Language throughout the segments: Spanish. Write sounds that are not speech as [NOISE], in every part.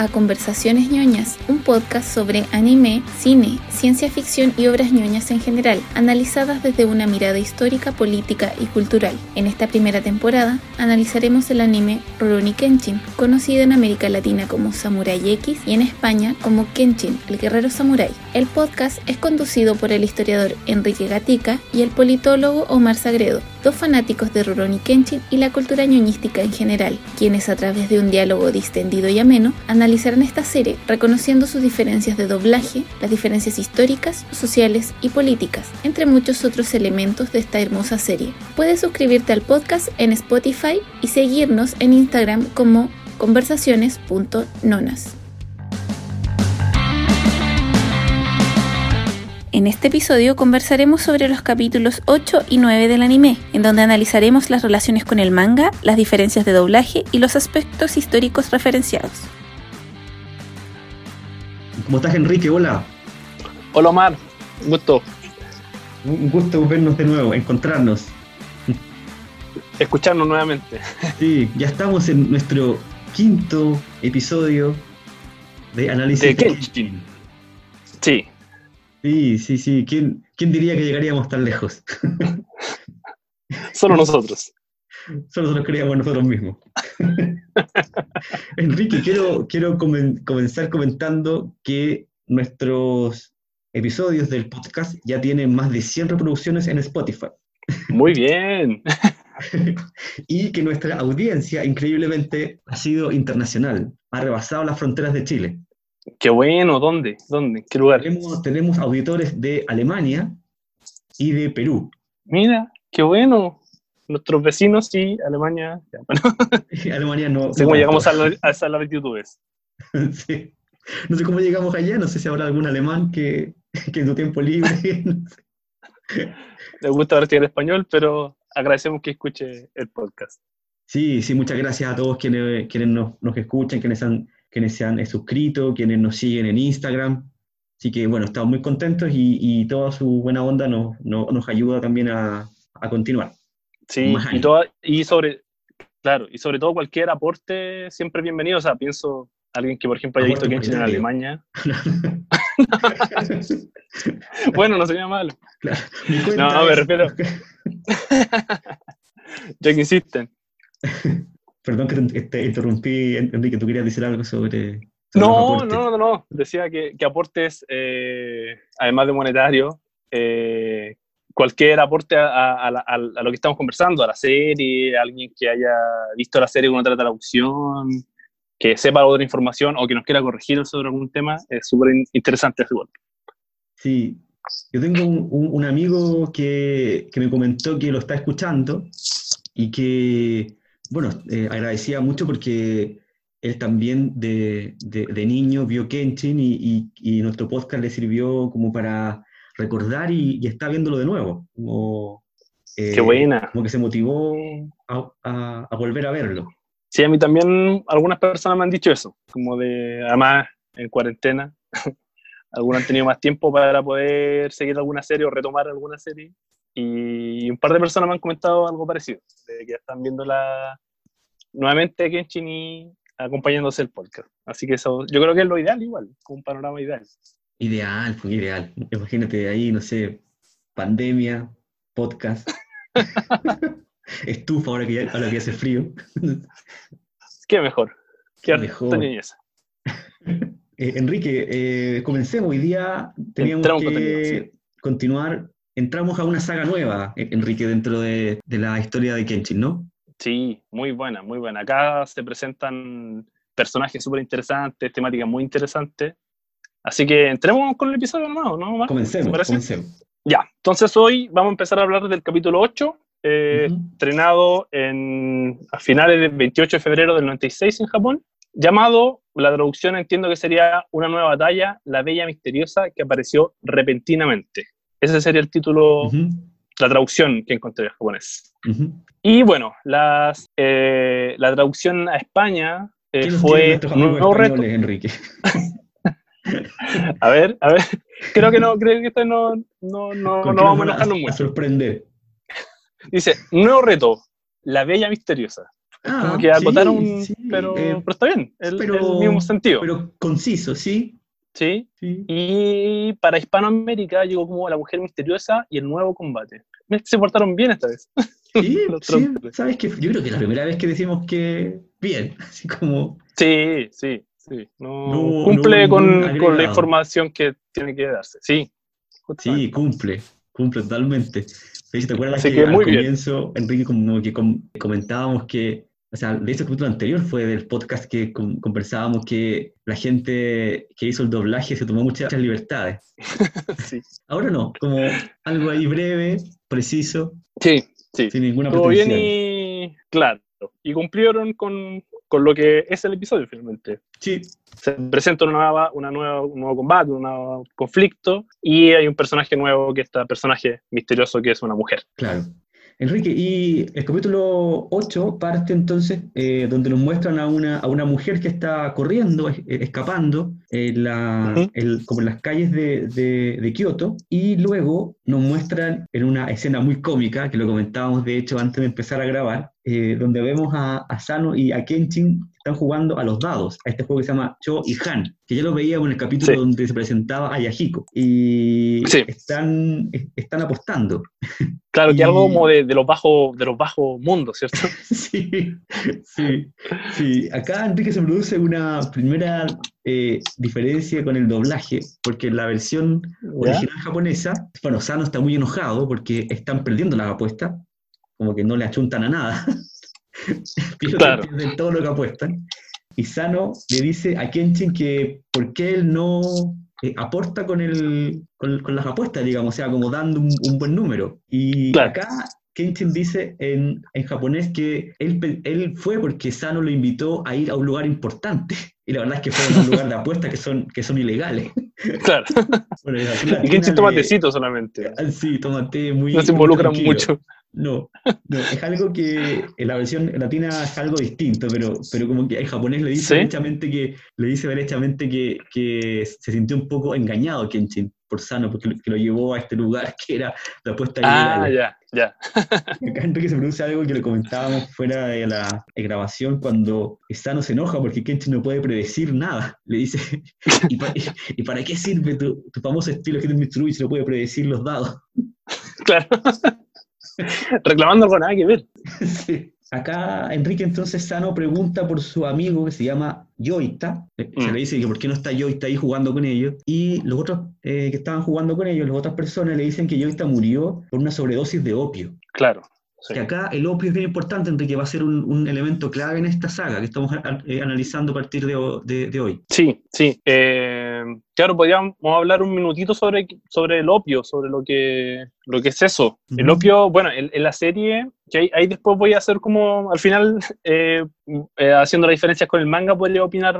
A Conversaciones ñoñas, un podcast sobre anime, cine, ciencia ficción y obras ñoñas en general, analizadas desde una mirada histórica, política y cultural. En esta primera temporada analizaremos el anime Rurouni Kenshin, conocido en América Latina como Samurai X y en España como Kenshin, el guerrero samurai. El podcast es conducido por el historiador Enrique Gatica y el politólogo Omar Sagredo, dos fanáticos de Rurouni Kenshin y la cultura ñoñística en general, quienes a través de un diálogo distendido y ameno, analizarán esta serie reconociendo sus diferencias de doblaje, las diferencias históricas, sociales y políticas, entre muchos otros elementos de esta hermosa serie. Puedes suscribirte al podcast en Spotify y seguirnos en Instagram como conversaciones.nonas. En este episodio conversaremos sobre los capítulos 8 y 9 del anime, en donde analizaremos las relaciones con el manga, las diferencias de doblaje y los aspectos históricos referenciados. ¿Cómo estás, Enrique? Hola. Hola, Omar. Un gusto. Un gusto vernos de nuevo, encontrarnos. Escucharnos nuevamente. Sí, ya estamos en nuestro quinto episodio de análisis de Kenshin. Sí, Sí, sí, sí. ¿Quién, quién diría que llegaríamos tan lejos? [LAUGHS] Solo nosotros. Solo nosotros creíamos nosotros mismos. [LAUGHS] Enrique, quiero, quiero comenzar comentando que nuestros episodios del podcast ya tienen más de 100 reproducciones en Spotify. Muy bien. [LAUGHS] y que nuestra audiencia, increíblemente, ha sido internacional, ha rebasado las fronteras de Chile. Qué bueno, ¿dónde? ¿Dónde? ¿Qué lugar? Tenemos, auditores de Alemania y de Perú. Mira, qué bueno. Nuestros vecinos y Alemania. [LAUGHS] [LAUGHS] Alemania no. No sé cómo llegamos a, la, a latitudes. [LAUGHS] sí. No sé cómo llegamos allá, no sé si habrá algún alemán que, que en su tiempo libre. Le gusta en español, pero agradecemos que escuche el podcast. Sí, sí, muchas gracias a todos quienes, quienes nos, nos escuchan, quienes han quienes se han suscrito, quienes nos siguen en Instagram. Así que bueno, estamos muy contentos y, toda su buena onda nos, nos, ayuda también a, a continuar. Sí, y, toda, y sobre, claro, y sobre todo cualquier aporte siempre bienvenido. O sea, pienso alguien que por ejemplo haya visto Genshin en Alemania. [LAUGHS] bueno, no sería malo. No, me refiero. [LAUGHS] ya que insisten. Perdón que te interrumpí, Enrique, tú querías decir algo sobre... no, no, no, no, decía que, que aportes, eh, además de monetario, eh, cualquier aporte a, a, lo que estamos conversando, a la serie, a alguien que haya visto la serie con otra traducción, que sepa otra información o que nos quiera corregir sobre algún tema, es súper interesante ese golpe. Sí, yo tengo un, un, amigo que, que, me comentó que lo está escuchando y que bueno, eh, agradecía mucho porque él también de, de, niño vio Kenshin y, y, nuestro podcast le sirvió como para recordar y, está viéndolo de nuevo. Como, eh, Qué buena. Como que se motivó a, a, volver a verlo. Sí, a mí también algunas personas me han dicho eso, como de, además, en cuarentena, [LAUGHS] algunos han tenido más tiempo para poder seguir alguna serie o retomar alguna serie y un par de personas me han comentado algo parecido, de que están viendo la nuevamente Kenshin y acompañándose el podcast. Así que eso, yo creo que es lo ideal igual, un panorama ideal. Ideal, pues ideal. Imagínate ahí, no sé, pandemia, podcast, [LAUGHS] estufa ahora que, ya, ahora que hace frío. Qué mejor. Qué mejor. [LAUGHS] Eh, Enrique, eh, comencemos. Hoy día teníamos que continuar entramos a una saga nueva, e-, Enrique, dentro de, la historia de Kenshin, ¿no? Sí, muy buena, muy buena. Acá se presentan personajes súper interesantes, temáticas muy interesantes. Así que entremos con el episodio nomás, ¿no? Comencemos, comencemos. Ya, entonces hoy vamos a empezar a hablar del capítulo 8, eh, estrenado en, a finales del 28 de febrero del 96 en Japón, llamado, la traducción entiendo que sería Una nueva batalla, la bella misteriosa que apareció repentinamente. Ese sería el título, la traducción que encontré en japonés. Y bueno, las, eh, la traducción a España eh, fue un nuevo reto. Enrique? [LAUGHS] a ver, a ver, creo que no, creo que esto no, no, no, no vamos a enojarnos mucho. sorprender. Dice, nuevo reto, la bella misteriosa. Ah, como que acotaron, pero, eh, pero, está bien, el, el mismo sentido. Pero conciso, ¿sí? ¿Sí? Y para Hispanoamérica llegó como La Mujer Misteriosa y El Nuevo Combate. Se portaron bien esta vez. [LAUGHS] Sí, sí, sabes que yo creo que es la primera vez que decimos que bien, [LAUGHS] así como... Sí, sí, sí. No, cumple con, con, la información que tiene que darse, sí. Sí, cumple, cumple totalmente. ¿Te acuerdas que, al comienzo, Enrique, como que comentábamos que o sea, de hecho el capítulo anterior fue del podcast que conversábamos que la gente que hizo el doblaje se tomó muchas, libertades. [LAUGHS] sí. Ahora no, como algo ahí breve, preciso. Sí, sí. Sin ninguna Todo bien y claro. Y cumplieron con, con, lo que es el episodio finalmente. Sí. Se presenta una nueva, una nueva, un nuevo combate, un nuevo conflicto y hay un personaje nuevo que está personaje misterioso que es una mujer. Claro. Enrique, y el capítulo 8 parte entonces eh, donde nos muestran a una, a una mujer que está corriendo, escapando, en la, como en las calles de, de, Kioto, y luego nos muestran en una escena muy cómica, que lo comentábamos de hecho antes de empezar a grabar, eh, donde vemos a, a, Sano y a Kenshin están jugando a los dados, a este juego que se llama Cho y Han, que ya lo veíamos en el capítulo donde se presentaba a Yahiko. Y están, están apostando. [LAUGHS] Claro, que algo como de, de, los bajos de los bajos mundos, ¿cierto? [LAUGHS] sí, sí, sí. Acá, Enrique, se produce una primera eh, diferencia con el doblaje, porque la versión original japonesa, bueno, Sano está muy enojado porque están perdiendo las apuestas, como que no le achuntan a nada. [LAUGHS] [LAUGHS] claro. todo lo que apuestan. Y Sano le dice a Kenshin que por qué él no eh, aporta con, el, con, las apuestas, digamos, o sea, como dando un, buen número. Y acá Kenshin dice en, en, japonés que él, él fue porque Sano lo invitó a ir a un lugar importante. [LAUGHS] Y la verdad es que fue a un lugar de apuestas que son, que son ilegales. [LAUGHS] Claro. y Kenshin toma tecito solamente. Ah, sí, toma té muy. No se involucran mucho. No, no, es algo que en la versión latina es algo distinto, pero, pero como que el japonés le dice derechamente que le dice derechamente que, que, se sintió un poco engañado Kenshin por Sano, porque lo, llevó a este lugar [LAUGHS] que era la apuesta Ah, ya, ya. Acá Enrique se produce algo que le comentábamos fuera de la grabación cuando Sano se enoja porque Kenshin no puede predecir nada. Le dice, ¿y, [LAUGHS] para, qué sirve tu, tu famoso estilo que Mitsurugi si no puede predecir los dados? [LAUGHS] Claro. [LAUGHS] Reclamando con nada que ver. [LAUGHS] Acá Enrique entonces Sano pregunta por su amigo que se llama Yoita. Eh, se mm. le dice que por qué no está Yoita ahí jugando con ellos. Y los otros eh, que estaban jugando con ellos, las otras personas, le dicen que Yoita murió por una sobredosis de opio. Claro. Que acá el opio es bien importante, Enrique, va a ser un, elemento clave en esta saga que estamos eh, analizando a partir de, hoy. Sí, sí. Eh, claro, podríamos hablar un minutito sobre, sobre el opio, sobre lo que, lo que es eso. El opio, bueno, en, la serie, que ahí, después voy a hacer como, al final, [LAUGHS] eh, haciendo las diferencias con el manga, podría opinar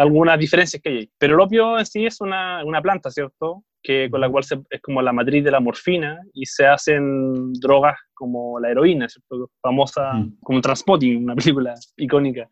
algunas diferencias que hay. Pero el opio en sí es una, una planta, ¿cierto? que, con la cual es como la matriz de la morfina y se hacen drogas como la heroína, ¿cierto? famosa como Transpotting, una película icónica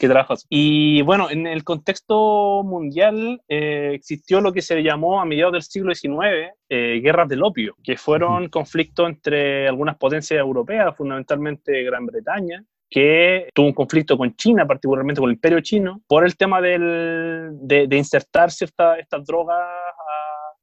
que trabaja. Y bueno, en el contexto mundial eh, existió lo que se llamó a mediados del siglo XIX eh, guerras del opio, que fueron conflictos entre algunas potencias europeas, fundamentalmente Gran Bretaña, que tuvo un conflicto con China, particularmente con el imperio chino, por el tema del, de, de insertar ciertas estas drogas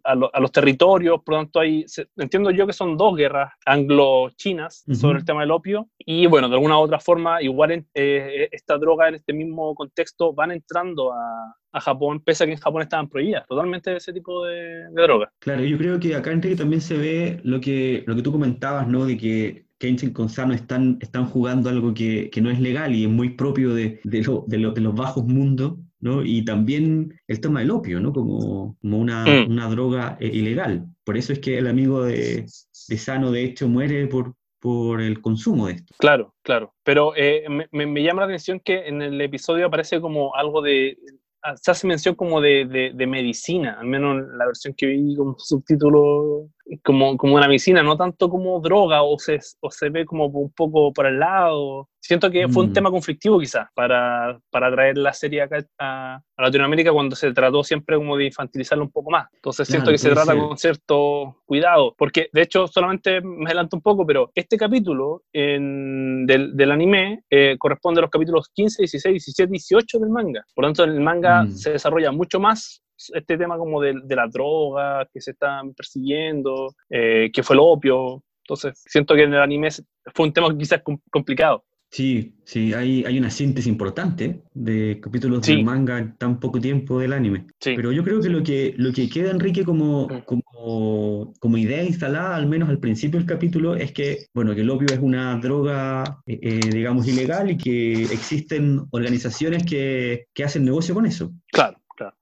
a, los territorios, por lo tanto hay, entiendo yo que son dos guerras anglo-chinas sobre el tema del opio, y bueno, de alguna u otra forma, igual eh, esta droga en este mismo contexto van entrando a, a Japón, pese a que en Japón estaban prohibidas totalmente ese tipo de, de drogas. Claro, yo creo que acá en también se ve lo que, lo que tú comentabas, ¿no? De que Kenshin con Sano están, están jugando algo que, que, no es legal y es muy propio de, de, de, de los bajos mundos ¿no? Y también el tema del opio, ¿no? Como, como una, mm. una, droga eh, ilegal. Por eso es que el amigo de, de Sano, de hecho, muere por, por el consumo de esto. Claro, claro. Pero eh, me, me, llama la atención que en el episodio aparece como algo de... Ah, se hace mención como de, de, medicina, al menos en la versión que vi con subtítulo como, como una medicina, no tanto como droga o se, o se ve como un poco por el lado. Siento que fue un mm. tema conflictivo quizás para, para traer la serie acá a, Latinoamérica cuando se trató siempre como de infantilizarlo un poco más. Entonces siento que se trata con cierto cuidado, porque de hecho solamente me adelanto un poco, pero este capítulo en, del, del, anime eh, corresponde a los capítulos 15, 16, 17, 18 del manga. Por lo tanto, el manga mm. se desarrolla mucho más este tema como de, de las drogas que se están persiguiendo, eh, que fue el opio. Entonces, siento que en el anime fue un tema quizás complicado. Sí, sí, hay, hay una síntesis importante de capítulos del manga en tan poco tiempo del anime. Pero yo creo que lo que, lo que queda, Enrique, como, mm. como, como, idea instalada, al menos al principio del capítulo, es que, bueno, que el opio es una droga, eh, eh, digamos, ilegal y que existen organizaciones que, que hacen negocio con eso. Claro.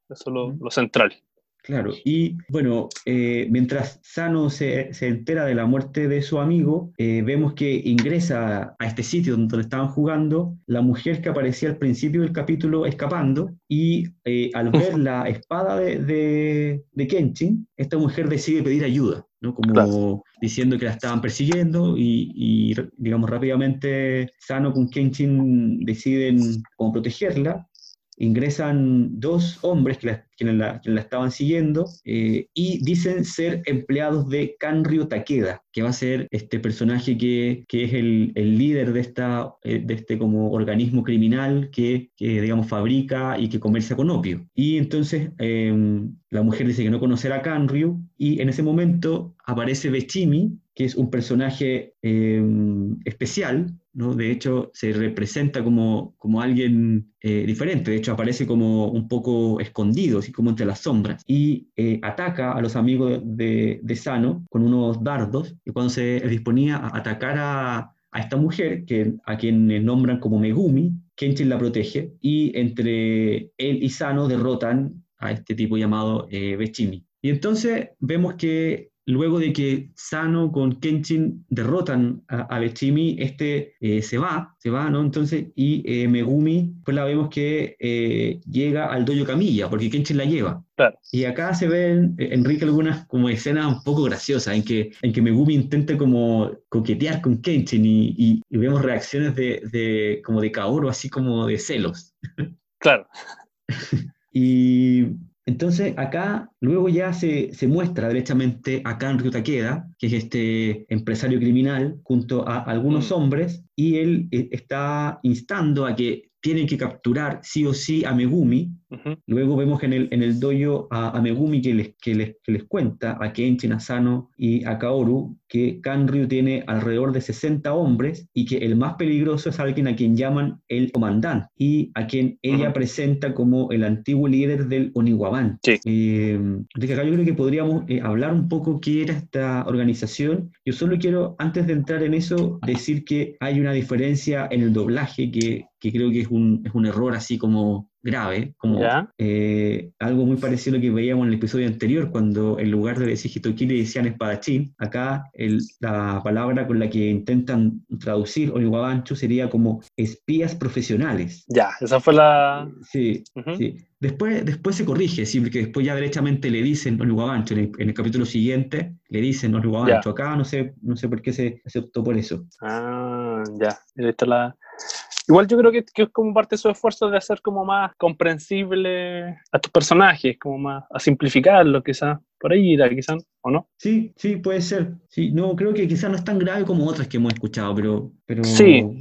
Eso es lo, central. Claro, y bueno, eh, mientras Sano se, se, entera de la muerte de su amigo, eh, vemos que ingresa a este sitio donde estaban jugando la mujer que aparecía al principio del capítulo escapando, y eh, al ver la espada de, de, Kenshin, esta mujer decide pedir ayuda, ¿no? como diciendo que la estaban persiguiendo, y, y, digamos rápidamente Sano con Kenshin deciden como protegerla, ingresan dos hombres que la, la, la estaban siguiendo eh, y dicen ser empleados de Kanryo Takeda, que va a ser este personaje que, que es el, el, líder de, esta, eh, de este como organismo criminal que, que, digamos, fabrica y que comercia con opio. Y entonces em, la mujer dice que no conocerá a Kanryu y en ese momento aparece Bechimi, que es un personaje em, especial, ¿no? De hecho, se representa como, como alguien eh, diferente, de hecho aparece como un poco escondido, así como entre las sombras, y eh, ataca a los amigos de, de, Sano con unos dardos, y cuando se disponía a atacar a, a esta mujer, que, a quien nombran como Megumi, Kenshin la protege, y entre él y Sano derrotan a este tipo llamado eh, Bechimi. Y entonces vemos que luego de que Sano con Kenshin derrotan a, a Bechimi, este eh, se va, se va, ¿no? Entonces, y eh, Megumi, pues la vemos que eh, llega al dojo Camilla, porque Kenshin la lleva. Y acá se ven, Enrique, algunas como escenas un poco graciosas, en que, en que Megumi intenta como coquetear con Kenshin y, y, vemos reacciones de, de, como de Kaoru, así como de celos. Claro. [LAUGHS] y entonces acá luego ya se, se muestra derechamente a Kanryu Takeda, que es este empresario criminal, junto a algunos mm. hombres, y él eh, está instando a que tienen que capturar sí o sí a Megumi. Luego vemos en el, en el dojo a, Megumi que les, que, les, que les cuenta a Kenshin, Asano y a Kaoru que Kanryu tiene alrededor de 60 hombres y que el más peligroso es alguien a quien llaman el comandante y a quien ella presenta como el antiguo líder del Oniwaban. Sí. Eh, acá yo creo que podríamos eh, hablar un poco qué era esta organización. Yo solo quiero, antes de entrar en eso, decir que hay una diferencia en el doblaje que, que creo que es un, es un error así como grave, como eh, algo muy parecido a lo que veíamos en el episodio anterior, cuando en lugar de decir Hitokiri decían espadachín, acá el, la palabra con la que intentan traducir Oniwabanchu sería como espías profesionales. Ya, esa fue la... Sí, sí. Después, después se corrige, sí, porque después ya derechamente le dicen Oniwabanchu, en, en el, capítulo siguiente le dicen Oniwabanchu, acá no sé, no sé por qué se, se optó por eso. Ah, ya, esta la Igual yo creo que, es como parte de su esfuerzo de hacer como más comprensible a tus personajes, como más a simplificarlo quizás. Por ahí irá quizás, ¿o no? Sí, sí, puede ser. Sí, no, creo que quizás no es tan grave como otras que hemos escuchado, pero, pero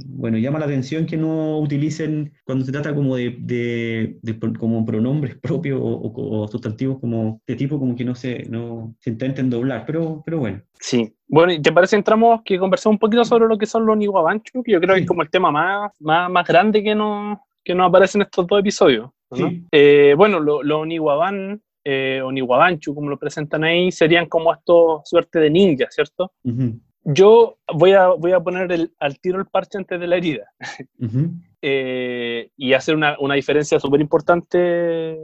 bueno, llama la atención que no utilicen cuando se trata como de, de, como pronombres [LAUGHS] propios o, sustantivos como de tipo como que no se, no se intenten doblar, pero, pero bueno. Sí, bueno, ¿y te parece entramos que conversamos un poquito sobre lo que son los Niwabanchu? Que yo creo que es como el tema más, más, más grande que nos, que nos aparece en estos dos episodios. Eh, bueno, los lo eh, Oniwabanchu, como lo presentan ahí, serían como estos suerte de ninjas, ¿cierto? Yo voy a, voy a poner el, al tiro el parche antes de la herida [LAUGHS] eh, y hacer una, una diferencia súper importante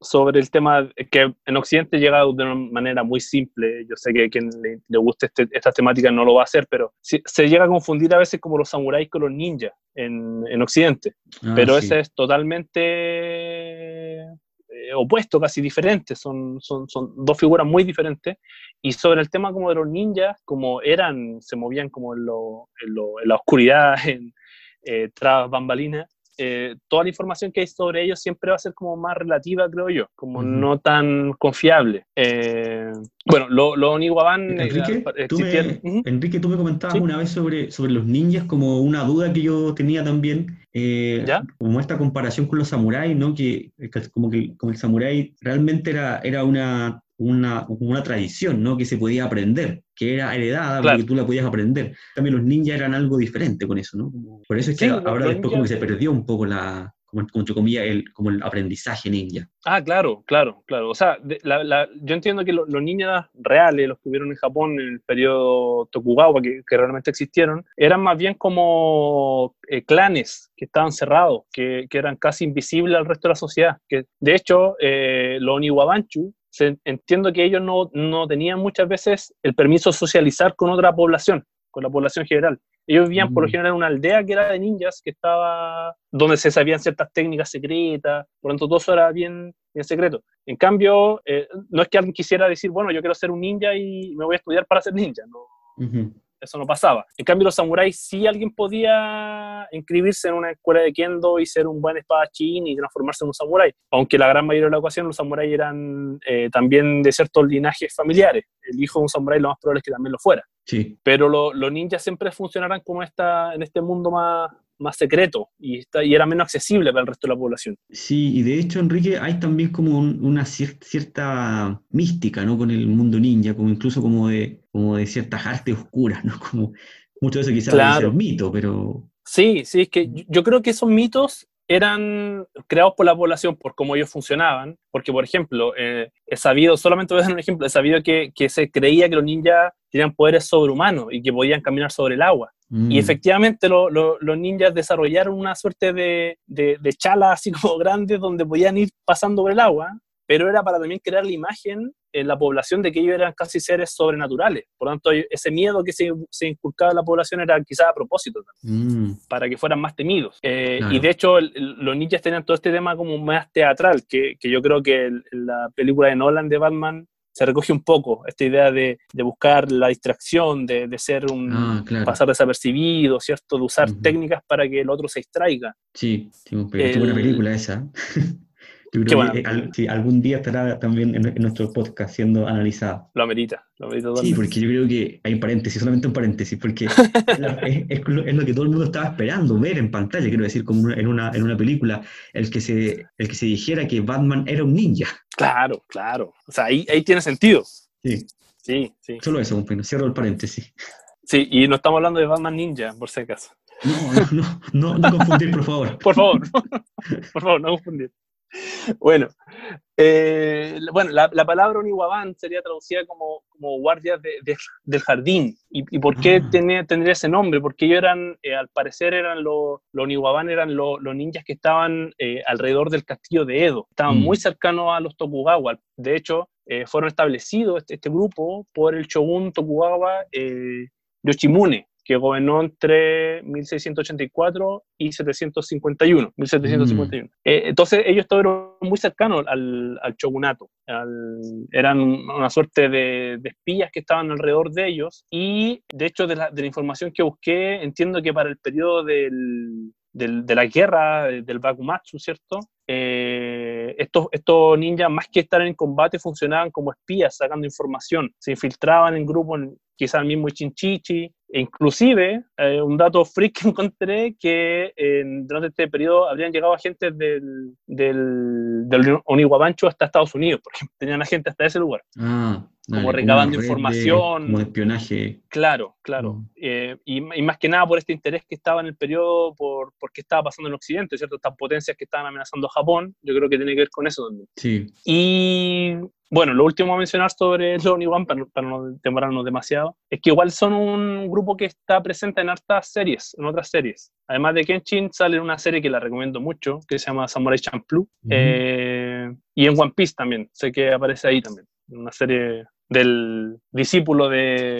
sobre el tema que en Occidente llega de una manera muy simple. Yo sé que a quien le, le guste este, esta temática no lo va a hacer, pero se llega a confundir a veces como los samuráis con los ninjas en, en Occidente. Ah, pero ese es totalmente opuestos, casi diferentes, son, son, son, dos figuras muy diferentes. Y sobre el tema como de los ninjas, como eran, se movían como en, lo, en, la oscuridad, [LAUGHS] en, tras bambalinas, eh, toda la información que hay sobre ellos siempre va a ser como más relativa, creo yo, como no tan confiable. Eh, bueno, lo, lo Oniwaban... Eh, Enrique, tú me, Enrique, tú me comentabas una vez sobre, sobre los ninjas como una duda que yo tenía también, ¿Ya? como esta comparación con los samuráis, ¿no? Que, como que como el samurái realmente era, era una una, una tradición, ¿no? Que se podía aprender, que era heredada porque tú la podías aprender. También los ninjas eran algo diferente con eso, ¿no? por eso es que ahora después como que se perdió un poco la, como, como comillas, el, como el aprendizaje ninja. Ah, claro, claro, claro. O sea, yo entiendo que los ninjas reales, los que hubieron en Japón en el periodo Tokugawa, que, que realmente existieron, eran más bien como eh, clanes que estaban cerrados, que, que, eran casi invisibles al resto de la sociedad. Que, de hecho, eh, los Oniwabanchu entiendo que ellos no, no, tenían muchas veces el permiso de socializar con otra población, con la población general. Ellos vivían por lo mm. general en una aldea que era de ninjas, que estaba donde se sabían ciertas técnicas secretas, por lo tanto todo eso era bien, bien secreto. En cambio, eh, no es que alguien quisiera decir, bueno, yo quiero ser un ninja y me voy a estudiar para ser ninja, no eso no pasaba. En cambio, los samuráis sí alguien podía inscribirse en una escuela de kendo y ser un buen espadachín y transformarse en un samurái. Aunque la gran mayoría de la ocasión los samuráis eran eh, también de ciertos linajes familiares. El hijo de un samurái lo más probable es que también lo fuera. Sí. Pero los ninjas siempre funcionarán como esta, en este mundo más, más secreto y, está, y era menos accesible para el resto de la población. Sí, y de hecho, Enrique, hay también como una cierta mística, ¿no? Con el mundo ninja, como incluso como de, como de ciertas artes oscuras, ¿no? [LAUGHS] Como mucho de eso quizás claro. mito, pero... Sí, sí, es que yo creo que esos mitos eran creados por la población por cómo ellos funcionaban, porque por ejemplo, eh, he sabido, solamente voy a dar un ejemplo, he sabido que, que, se creía que los ninjas tenían poderes sobrehumanos y que podían caminar sobre el agua. Y mm. efectivamente los ninjas desarrollaron una suerte de, de, de chalas así como grandes donde podían ir pasando por el agua, pero era para también crear la imagen en la población de que ellos eran casi seres sobrenaturales. Por lo tanto, ese miedo que se, se inculcaba en la población era quizás a propósito, mm. para que fueran más temidos. Eh, y de hecho, los ninjas tenían todo este tema como más teatral, que, que yo creo que la película de Nolan de Batman se recoge un poco esta idea de, de buscar la distracción, de, de ser un ah, pasar desapercibido, ¿cierto? De usar técnicas para que el otro se distraiga. Sí, sí una película esa. [LAUGHS] Yo creo que algún día estará también en, nuestro podcast siendo analizada. Lo amerita, lo amerita Sí, porque yo creo que hay un paréntesis, solamente un paréntesis, porque [LAUGHS] es, lo, que todo el mundo estaba esperando ver en pantalla, quiero decir, como en una, en una película, el que, se, el que se dijera que Batman era un ninja. Claro, claro. O sea, ahí, ahí tiene sentido. Sí. Sí, sí. Solo eso, un cierro el paréntesis. Sí, y no estamos hablando de Batman Ninja, por si acaso. No, no, no, no confundir, por favor. [LAUGHS] por favor, por favor, no confundir. Bueno, eh, bueno la, la, palabra Oniwaban sería traducida como, como guardias de, del jardín. ¿Y, por qué ah. tenía, tendría ese nombre? Porque ellos eran, eh, al parecer, eran los lo Oniwaban eran los ninjas que estaban eh, alrededor del castillo de Edo. Estaban mm. muy cercanos a los Tokugawa. De hecho, fueron establecidos este, este, grupo por el shogun Tokugawa Yoshimune que gobernó entre 1684 y 751, 1751. Mm. Eh, entonces ellos estuvieron muy cercanos al, al shogunato, eran una suerte de, espías que estaban alrededor de ellos y de hecho de la, de la información que busqué entiendo que para el periodo del, del, de la guerra, del Bakumatsu, ¿cierto? Eh, estos, estos ninjas, más que estar en combate, funcionaban como espías, sacando información. Se infiltraban en grupos, quizás el mismo Chinchichi, e inclusive, eh, un dato freak que [LAUGHS] encontré, que durante este periodo habrían llegado agentes del, del, del hasta Estados Unidos, porque [LAUGHS] tenían agentes hasta ese lugar. Ah, como recabando información. como espionaje. Claro, claro. Mm. Eh, y, más que nada por este interés que estaba en el periodo, por, por qué estaba pasando en Occidente, ¿cierto? Estas potencias que estaban amenazando a Japón, yo creo que tiene que ver con eso también. Sí. Y bueno, lo último a mencionar sobre [LAUGHS] los One, para, para, no demorarnos demasiado, es que igual son un grupo que está presente en hartas series, en otras series. Además de Kenshin, sale una serie que la recomiendo mucho, que se llama Samurai Champloo, eh, y en One Piece también, sé que aparece ahí también, una serie del discípulo de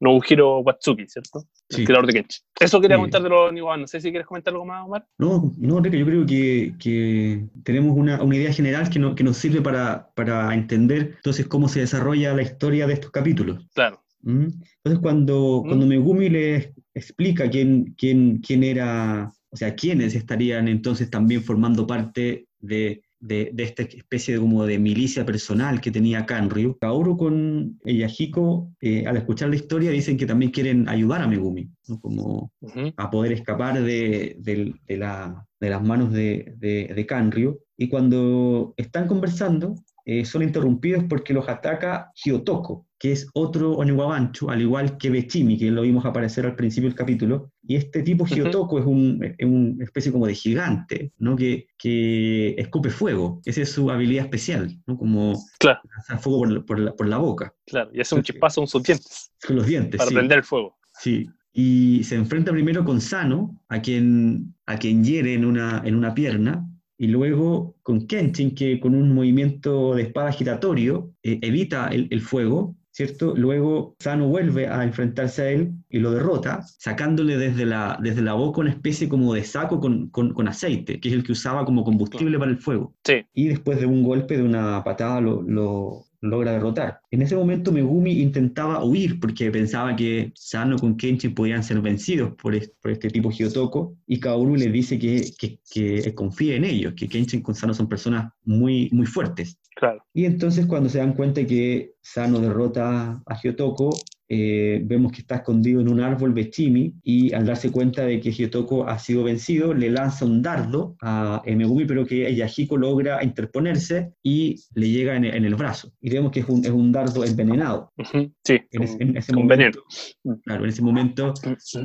Nobuhiro Watsuki, ¿cierto? El creador de Kenchi. Eso quería comentar de los Niwa. No sé si quieres comentar algo más, Omar. No, no, Enrique, yo creo que, que tenemos una, una, idea general que, no, que nos sirve para, para entender entonces cómo se desarrolla la historia de estos capítulos. Claro. ¿Mm? Entonces, cuando, ¿Mm? cuando Megumi les explica quién, quién, quién era, o sea, quiénes estarían entonces también formando parte de de, esta especie de, como de milicia personal que tenía Kanryu. Kaoru con Yahiko, eh, al escuchar la historia, dicen que también quieren ayudar a Megumi, como a poder escapar de, de, la, de las manos de, de, Kanryu. Y cuando están conversando, eh, son interrumpidos porque los ataca Hyotoko, que es otro Oniwabanchu, al igual que Bechimi, que lo vimos aparecer al principio del capítulo. Y este tipo Hyotoko es, un, una especie como de gigante, ¿no? Que, que, escupe fuego. Esa es su habilidad especial, ¿no? Como claro. lanzar fuego por, por, la, por, la, boca. Claro, y hace un chispazo con sus dientes. Con los dientes, Para prender el fuego. Sí. Y se enfrenta primero con Sano, a quien, a quien hiere en una, en una pierna, y luego con Kenshin, que con un movimiento de espada giratorio eh, evita el, el, fuego, ¿cierto? Luego Sano vuelve a enfrentarse a él y lo derrota, sacándole desde la, desde la boca una especie como de saco con, con, con aceite, que es el que usaba como combustible para el fuego. Sí. Y después de un golpe, de una patada, lo, lo, logra derrotar. En ese momento Megumi intentaba huir porque pensaba que Sano con Kenshin podían ser vencidos por, por este tipo Hyotoko y Kaoru le dice que, que, que confíe en ellos, que Kenshin con Sano son personas muy, muy fuertes. Claro. Y entonces cuando se dan cuenta que Sano derrota a Hyotoko, eh, vemos que está escondido en un árbol Bechimi y al darse cuenta de que Hyotoko ha sido vencido, le lanza un dardo a Megumi, pero que Yahiko logra interponerse y le llega en, el brazo. Y vemos que es un, es un dardo envenenado. Sí, en, ese momento, Claro, en ese momento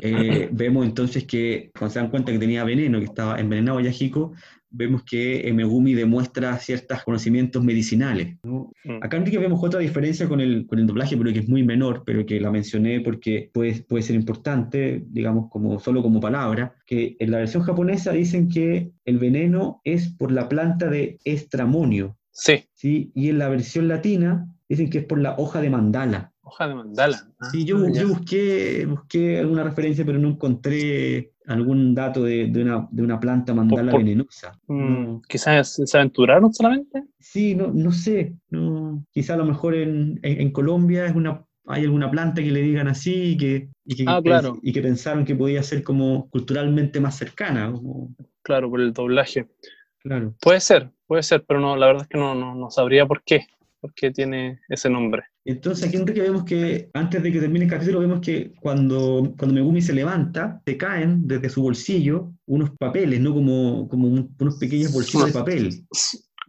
eh, vemos entonces que cuando se dan cuenta que tenía veneno, que estaba envenenado Yahiko, vemos que Megumi demuestra ciertos conocimientos medicinales. ¿no? Mm. Acá Enrique vemos otra diferencia con el, con el doblaje, pero que es muy menor, pero que la mencioné porque puede, puede ser importante, digamos, como, solo como palabra, que en la versión japonesa dicen que el veneno es por la planta de estramonio. Sí. ¿sí? Y en la versión latina dicen que es por la hoja de mandala. Hoja de mandala. sí, yo, ah, yo busqué, busqué alguna referencia, pero no encontré algún dato de, de, una, de una, planta mandala venenosa. Mm, quizás se aventuraron solamente. Sí, no, no sé. No, quizás a lo mejor en, en, Colombia es una, hay alguna planta que le digan así y que, y que, ah, claro. y que pensaron que podía ser como culturalmente más cercana. Claro, por el doblaje. Claro. Puede ser, puede ser, pero no, la verdad es que no, no, no sabría por qué, por qué tiene ese nombre. Entonces aquí Enrique vemos que antes de que termine el capítulo vemos que cuando, cuando Megumi se levanta, se caen desde su bolsillo unos papeles, ¿no? Como, como unos pequeños bolsillos de papel.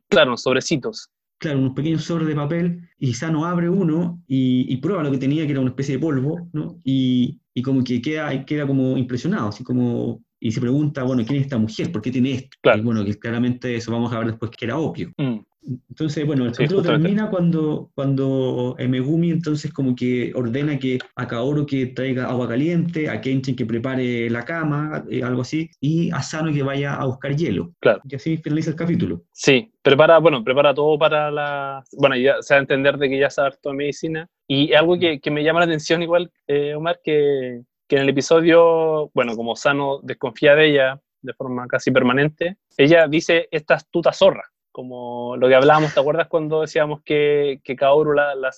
Claro, sobrecitos. Claro, unos pequeños sobres de papel, y Sano abre uno y, y, prueba lo que tenía, que era una especie de polvo, ¿no? Y, y como que queda, queda como impresionado, así como, y se pregunta, bueno, ¿quién es esta mujer? ¿Por qué tiene esto? Claro. Y bueno, que claramente eso vamos a ver después que era opio. Mm. Entonces, bueno, el capítulo termina cuando, cuando Megumi entonces como que ordena que a Kaoru que traiga agua caliente, a Kenshin que prepare la cama, eh, algo así, y a Sano que vaya a buscar hielo. Claro. Y así finaliza el capítulo. Sí, prepara, bueno, prepara todo para la... Bueno, ya se va a entender de que ya sabe toda medicina. Y algo que, que, me llama la atención igual, eh, Omar, que, que en el episodio, bueno, como Sano desconfía de ella de forma casi permanente, ella dice esta astuta zorra como lo que hablábamos, ¿te acuerdas cuando decíamos que, que Kaoru la, la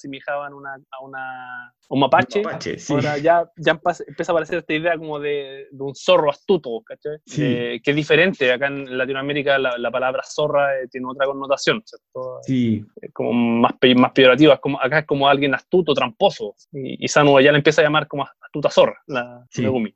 una, a una, un mapache? Un mapache sí. Ahora ya, ya empieza a aparecer esta idea como de, de un zorro astuto, ¿cachai? Sí. Eh, que es diferente. Acá en Latinoamérica la, la palabra zorra eh, tiene otra connotación, ¿cierto? Sí. Eh, como más, más peyorativa. Es como, acá es como alguien astuto, tramposo. Y, y Sanu ya le empieza a llamar como astuta zorra, la Sí. Megumi.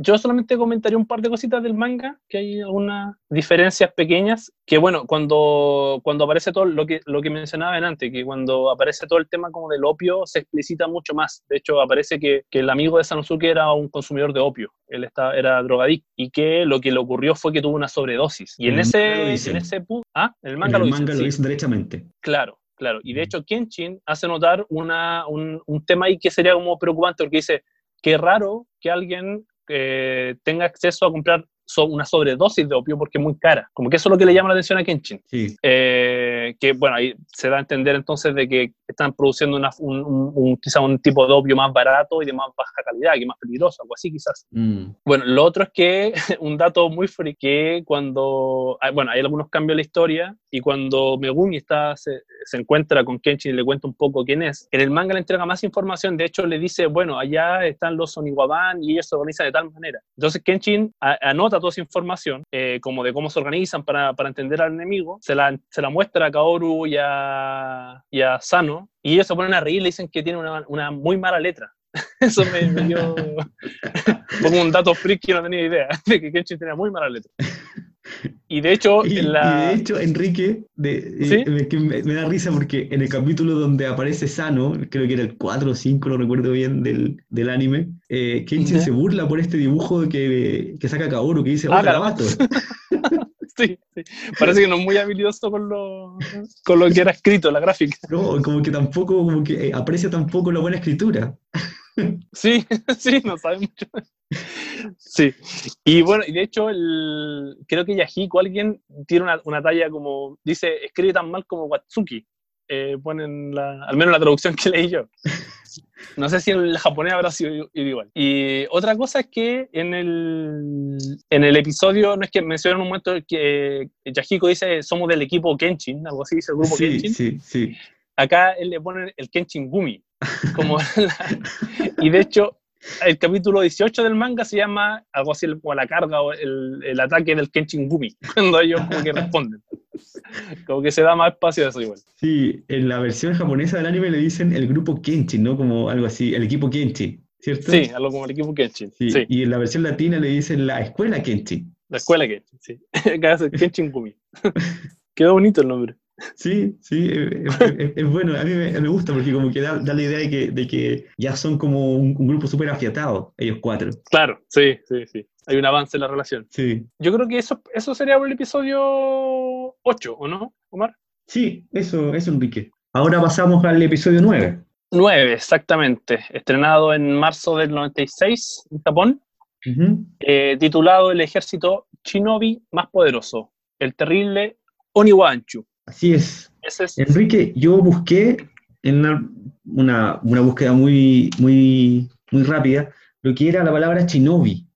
Yo solamente comentaría un par de cositas del manga, que hay algunas diferencias pequeñas, que bueno, cuando, cuando aparece todo lo que, lo que mencionaba antes, que cuando aparece todo el tema como del opio, se explicita mucho más. De hecho, aparece que, que el amigo de Sanosuke era un consumidor de opio, él está, era drogadicto, y que lo que le ocurrió fue que tuvo una sobredosis. Y en En el ese, en ese ah, en el En manga el lo manga lo sí. dicen derechamente. Claro, claro. Y de Mm. hecho, Kenshin hace notar una, un, un tema ahí que sería como preocupante, porque dice, qué raro que alguien eh, tenga acceso a comprar una sobredosis de opio porque es muy cara. Como que eso es lo que le llama la atención a Kenshin. Eh, que bueno, ahí se da a entender entonces de que están produciendo una, un, quizá un tipo de opio más barato y de más baja calidad, que es más peligroso, algo así quizás. Mm. Bueno, lo otro es que [LAUGHS] un dato muy free, que cuando, bueno, hay algunos cambios en la historia y cuando Megumi está, se, se encuentra con Kenshin y le cuenta un poco quién es, en el manga le entrega más información, de hecho le dice, bueno, allá están los Oniwaban y ellos se organizan de tal manera. Entonces Kenshin anota toda esa información, eh, como de cómo se organizan para, para entender al enemigo, se la, se la, muestra a Kaoru y a, Sano, y ellos se ponen a reír y le dicen que tiene una, una muy mala letra. [LAUGHS] Eso me, dio [LAUGHS] como un dato freak que no tenía idea, de que Kenshin tenía muy mala letra. Y de hecho, de hecho Enrique, de, eh, me, da risa porque en el capítulo donde aparece Sano, creo que era el 4 o 5, no recuerdo bien, del, del anime, eh, Kenshin se burla por este dibujo que, que saca Kaoru, que dice, ¡oh, ah, [LAUGHS] sí, sí, parece que no es muy habilidoso con lo, con lo que era escrito, la gráfica. No, como que tampoco, como que eh, aprecia tampoco la buena escritura. [LAUGHS] Sí, [LAUGHS] sí, no sabe mucho. Sí, y bueno, y de hecho, el, creo que Yahiko, alguien tiene una, una, talla como, dice, escribe tan mal como Watsuki. Eh, ponen la, al menos la traducción que leí yo. No sé si en el japonés habrá sido igual. Y otra cosa es que en el, en el episodio, no es que mencionan un momento que Yahiko dice, somos del equipo Kenshin, algo así dice el grupo Kenshin. Sí, sí. Acá él le pone el Kenshin Gumi. Como [LAUGHS] y de hecho, el capítulo 18 del manga se llama algo así como la carga o el, el ataque del Kenshin Gumi, [LAUGHS] cuando ellos como que responden. Como que se da más espacio a eso igual. Sí, en la versión japonesa del anime le dicen el grupo Kenshin, ¿no? Como algo así, el equipo Kenshin, ¿cierto? Sí, algo como el equipo Kenshin. Sí. Y en la versión latina le dicen la escuela Kenshin. La escuela Kenshin, sí. [LAUGHS] Kenshin Gumi. Quedó bonito el nombre. Sí, sí, es, bueno, a mí me, gusta porque como que da, la idea de que, de que, ya son como un, grupo súper afiatado, ellos cuatro. Claro, sí, sí, sí. Hay un avance en la relación. Sí. Yo creo que eso, eso sería el episodio 8, ¿o no, Omar? Sí, eso, eso, Enrique. Ahora pasamos al episodio 9. 9, exactamente. Estrenado en marzo del 96 en Japón. Eh, titulado El ejército Shinobi más poderoso. El terrible Oniwanchu. Así es. Enrique, yo busqué en una, búsqueda muy, muy, muy rápida lo que era la palabra shinobi.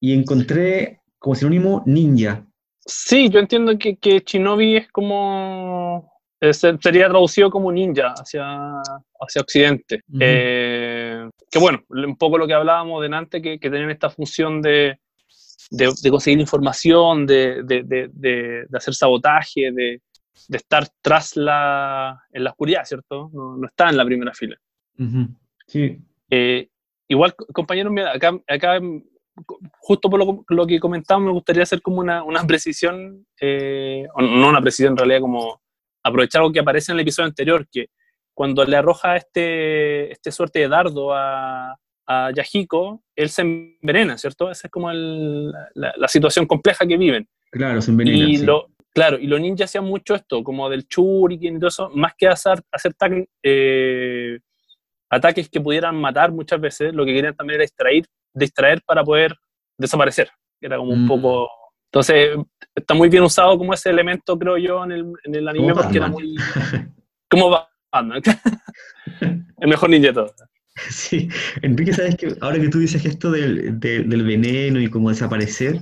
Y encontré como sinónimo ninja. Sí, yo entiendo que, que shinobi es como. sería traducido como ninja hacia, hacia Occidente. Eh, que bueno, un poco lo que hablábamos delante, que, que tienen esta función de, de, conseguir información, de, de, hacer sabotaje, de, estar tras la, en la oscuridad, ¿cierto? No, no está en la primera fila. Sí. Eh, igual, compañeros, acá, acá justo por lo, lo, que comentamos, me gustaría hacer como una, una [LAUGHS] precisión, eh, no una precisión en realidad, como aprovechar algo que aparece en el episodio anterior, que cuando le arroja este, este suerte de dardo a, a Yahiko, él se envenena, ¿cierto? Esa es como la, situación compleja que viven. Claro, se envenena. Y lo, claro, y los ninjas hacían mucho esto, como del shuriken y todo eso, más que hacer, hacer eh, ataques que pudieran matar muchas veces, lo que querían también era distraer, distraer para poder desaparecer. Era como un mm. poco... Entonces, está muy bien usado como ese elemento, creo yo, en el, en el anime, porque era muy... como Batman. [LAUGHS] el mejor ninja de todos. [LAUGHS] Sí, Enrique, sabes que ahora que tú dices esto del, del veneno y cómo desaparecer,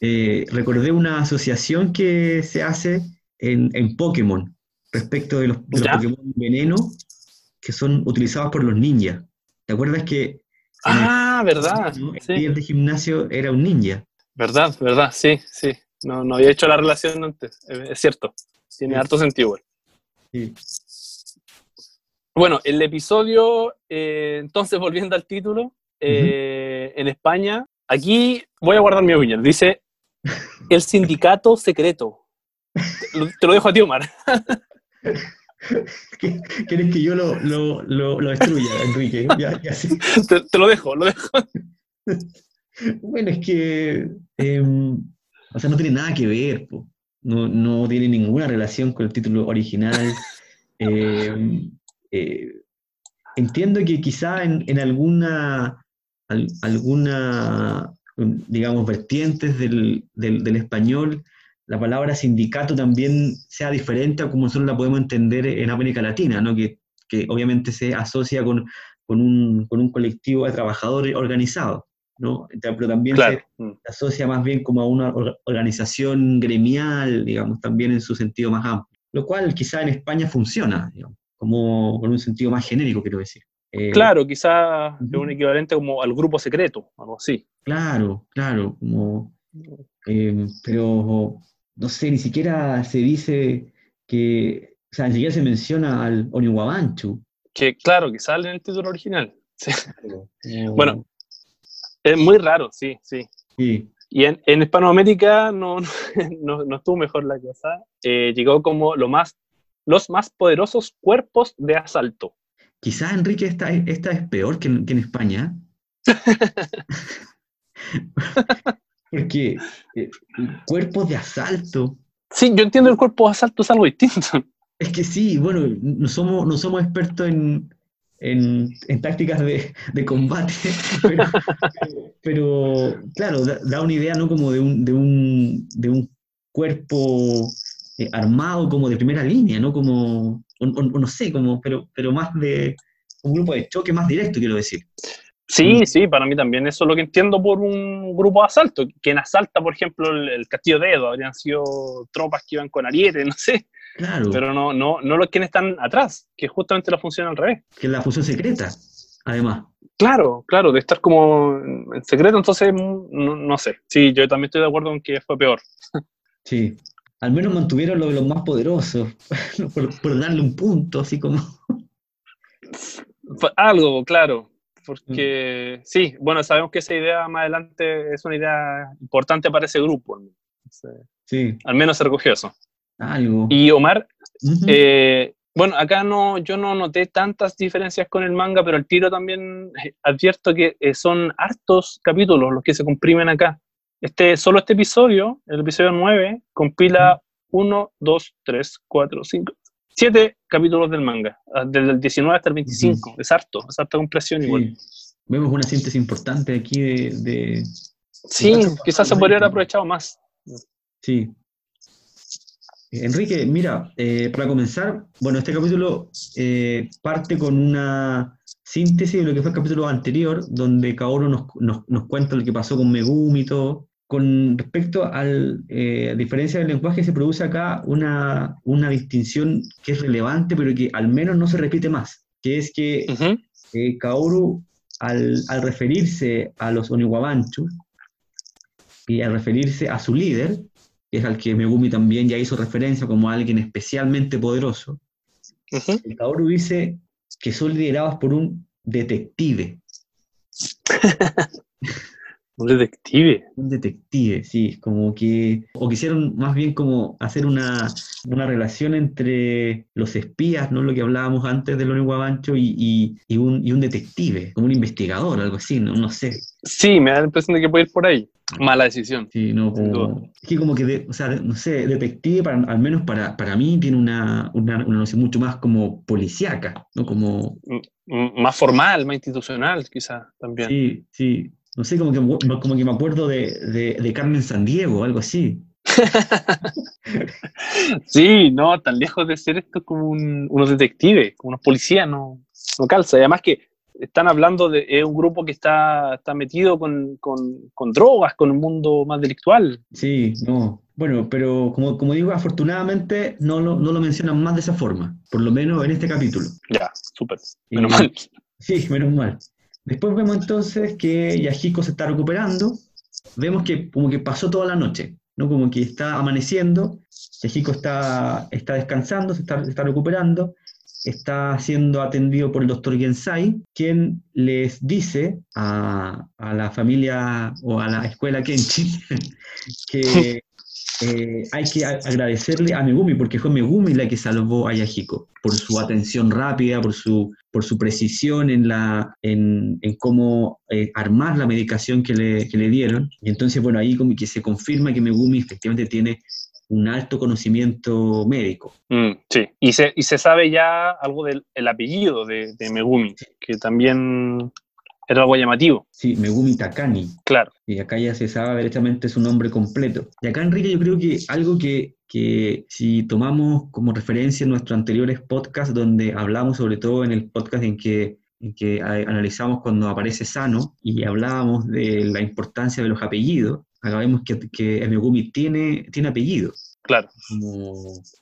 eh, recordé una asociación que se hace en, en Pokémon respecto de los, Pokémon veneno que son utilizados por los ninjas. ¿Te acuerdas que... Ah, verdad. El de gimnasio era un ninja. Verdad, verdad, sí, sí. No, no había hecho la relación antes, es cierto. Tiene harto sentido. Sí. Bueno, el episodio, eh, entonces [LAUGHS] volviendo al título, eh, en España, aquí voy a guardar mi opinión. Dice el sindicato secreto. Te lo, dejo a ti, Omar. [LAUGHS] ¿Quieres que yo lo, lo, lo, destruya, Enrique? [LAUGHS] te, lo dejo, lo dejo. Bueno, es que, em, o sea, no tiene nada que ver, No, no, tiene ninguna relación con el título original. Eh, eh, entiendo que quizá en, alguna, alguna digamos, vertientes del, del, español, la palabra sindicato también sea diferente a como nosotros la podemos entender en América Latina, ¿no? que, que obviamente se asocia con, con, un, con, un, colectivo de trabajadores organizados. ¿no? Pero también se, mm. asocia más bien como a una organización gremial, digamos, también en su sentido más amplio. Lo cual quizá en España funciona, digamos, como con un sentido más genérico, quiero decir. Eh, claro, quizás es un equivalente como al grupo secreto, algo así. Claro, claro, como, eh, pero no sé, ni siquiera se dice que, o sea, ni siquiera se menciona al Oniwabanchu. Que claro, que sale en el título original. [LAUGHS] [LAUGHS] bueno, es muy raro, sí, sí. Y en, en Hispanoamérica no, [LAUGHS] no, no, estuvo mejor la cosa. Eh, llegó como lo más, los más poderosos cuerpos de asalto. Quizás, Enrique, esta, esta es peor que, en España. [LAUGHS] Porque eh, cuerpos de asalto. Sí, yo entiendo el cuerpo de asalto es algo distinto. Es que sí, bueno, no somos, no somos expertos en, tácticas de, combate, [LAUGHS] pero, claro, da, una idea, ¿no? Como de un, de un, de un cuerpo eh, armado como de primera línea, ¿no? Como, o, no sé, como, pero, pero más de un grupo de choque más directo, quiero decir. Sí, mm. sí, para mí también eso es lo que entiendo por un grupo de asalto. Quien asalta, por ejemplo, el, castillo de Edo, habrían sido tropas que iban con ariete, no sé. Claro. Pero no, no, no los quienes están atrás, que justamente la función al revés. Que es la función secreta, además. Claro, claro, de estar como en secreto, entonces no, sé. Sí, yo también estoy de acuerdo en que fue peor. Sí, al menos mantuvieron lo de los más poderosos, [LAUGHS] por, darle un punto, así como... Algo, claro, porque mm. sí, bueno, sabemos que esa idea más adelante es una idea importante para ese grupo. sí. Al menos se recogió eso. Algo. Y Omar, eh, bueno, acá no, yo no noté tantas diferencias con el manga, pero el tiro también eh, advierto que eh, son hartos capítulos los que se comprimen acá. Este, solo este episodio, el episodio 9, compila 1, 2, 3, 4, 5, 7 capítulos del manga, ah, desde el 19 hasta el 25. Es harto, es harta compresión igual. Vemos una síntesis importante aquí de... sí, quizás se podría haber aprovechado más. Sí. Enrique, mira, eh, para comenzar, bueno, este capítulo eh, parte con una síntesis de lo que fue el capítulo anterior, donde Kaoru nos, nos, nos cuenta lo que pasó con Megumi y todo, con respecto al, eh, a diferencia del lenguaje, se produce acá una, una, distinción que es relevante, pero que al menos no se repite más, que es que eh, Kaoru, al, al, referirse a los Oniwabanchu y al referirse a su líder, que es al que Megumi también ya hizo referencia como alguien especialmente poderoso, Kaoru dice que son liderados por un detective. [LAUGHS] Un detective. Un detective, sí, como que, o quisieron más bien como hacer una, una relación entre los espías, ¿no? Lo que hablábamos antes del único Guabancho y, y, un, y, un, detective, como un investigador, algo así, no, no sé. Sí, me da la impresión de que puede ir por ahí. Mala decisión. Sí, no, como, es que como que, o sea, no sé, detective, para, al menos para, para mí, tiene una, una, una noción mucho más como policíaca, ¿no? Como... más formal, más institucional, quizá, también. Sí, sí no sé, como que, como que me acuerdo de, de, Carmen Sandiego, algo así. [LAUGHS] sí, no, tan lejos de ser esto como unos detectives, como unos policías, no, no calza. Y además que están hablando de un grupo que está, está metido con, con, con, drogas, con un mundo más delictual. Sí, no. Bueno, pero como, como digo, afortunadamente no lo, no lo mencionan más de esa forma, por lo menos en este capítulo. Ya, súper. Menos mal. [LAUGHS] Sí, menos mal. Después vemos entonces que Yahiko se está recuperando. Vemos que como que pasó toda la noche, ¿no? Como que está amaneciendo, Yahiko está, está descansando, se está, está recuperando, está siendo atendido por el doctor Gensai, quien les dice a, a la familia o a la escuela Kenshin [LAUGHS] que [LAUGHS] eh, hay que agradecerle a Megumi, porque fue Megumi la que salvó a Yahiko, por su atención rápida, por su, por su precisión en, la, en, en cómo eh, armar la medicación que le, que le, dieron. Y entonces, bueno, ahí como que se confirma que Megumi efectivamente tiene un alto conocimiento médico. Mm, sí, y se, y se sabe ya algo del el apellido de, de Megumi, que también era algo llamativo. Sí, Megumi Takani. Claro. Y acá ya se sabe directamente su nombre completo. Y acá, Enrique, yo creo que algo que, que si tomamos como referencia nuestros anteriores podcasts, donde hablamos sobre todo en el podcast en que en que analizamos cuando aparece Sano y hablábamos de la importancia de los apellidos, acá vemos que, que Megumi tiene, tiene apellido. Claro.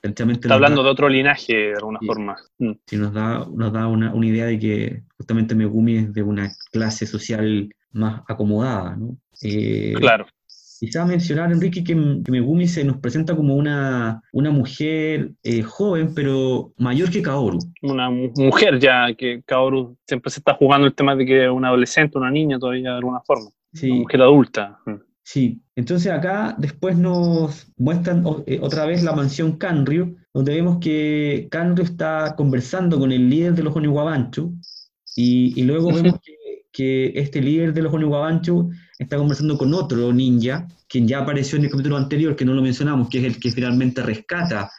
Está hablando de otro linaje de alguna forma. Mm. Sí, nos da, nos da una, una, idea de que justamente Megumi es de una clase social más acomodada, ¿no? Eh, claro. Quizá mencionar, Enrique, que, Megumi se nos presenta como una, una mujer eh, joven, pero mayor que Kaoru. Una mujer ya, que Kaoru siempre se está jugando el tema de que es una adolescente, una niña todavía de alguna forma. Sí. Una mujer adulta. Sí, entonces acá después nos muestran eh, otra vez la mansión Kanryu, donde vemos que Kanryu está conversando con el líder de los Oniwabanchu, y, y luego vemos que, que, este líder de los Oniwabanchu está conversando con otro ninja, quien ya apareció en el capítulo anterior, que no lo mencionamos, que es el que finalmente rescata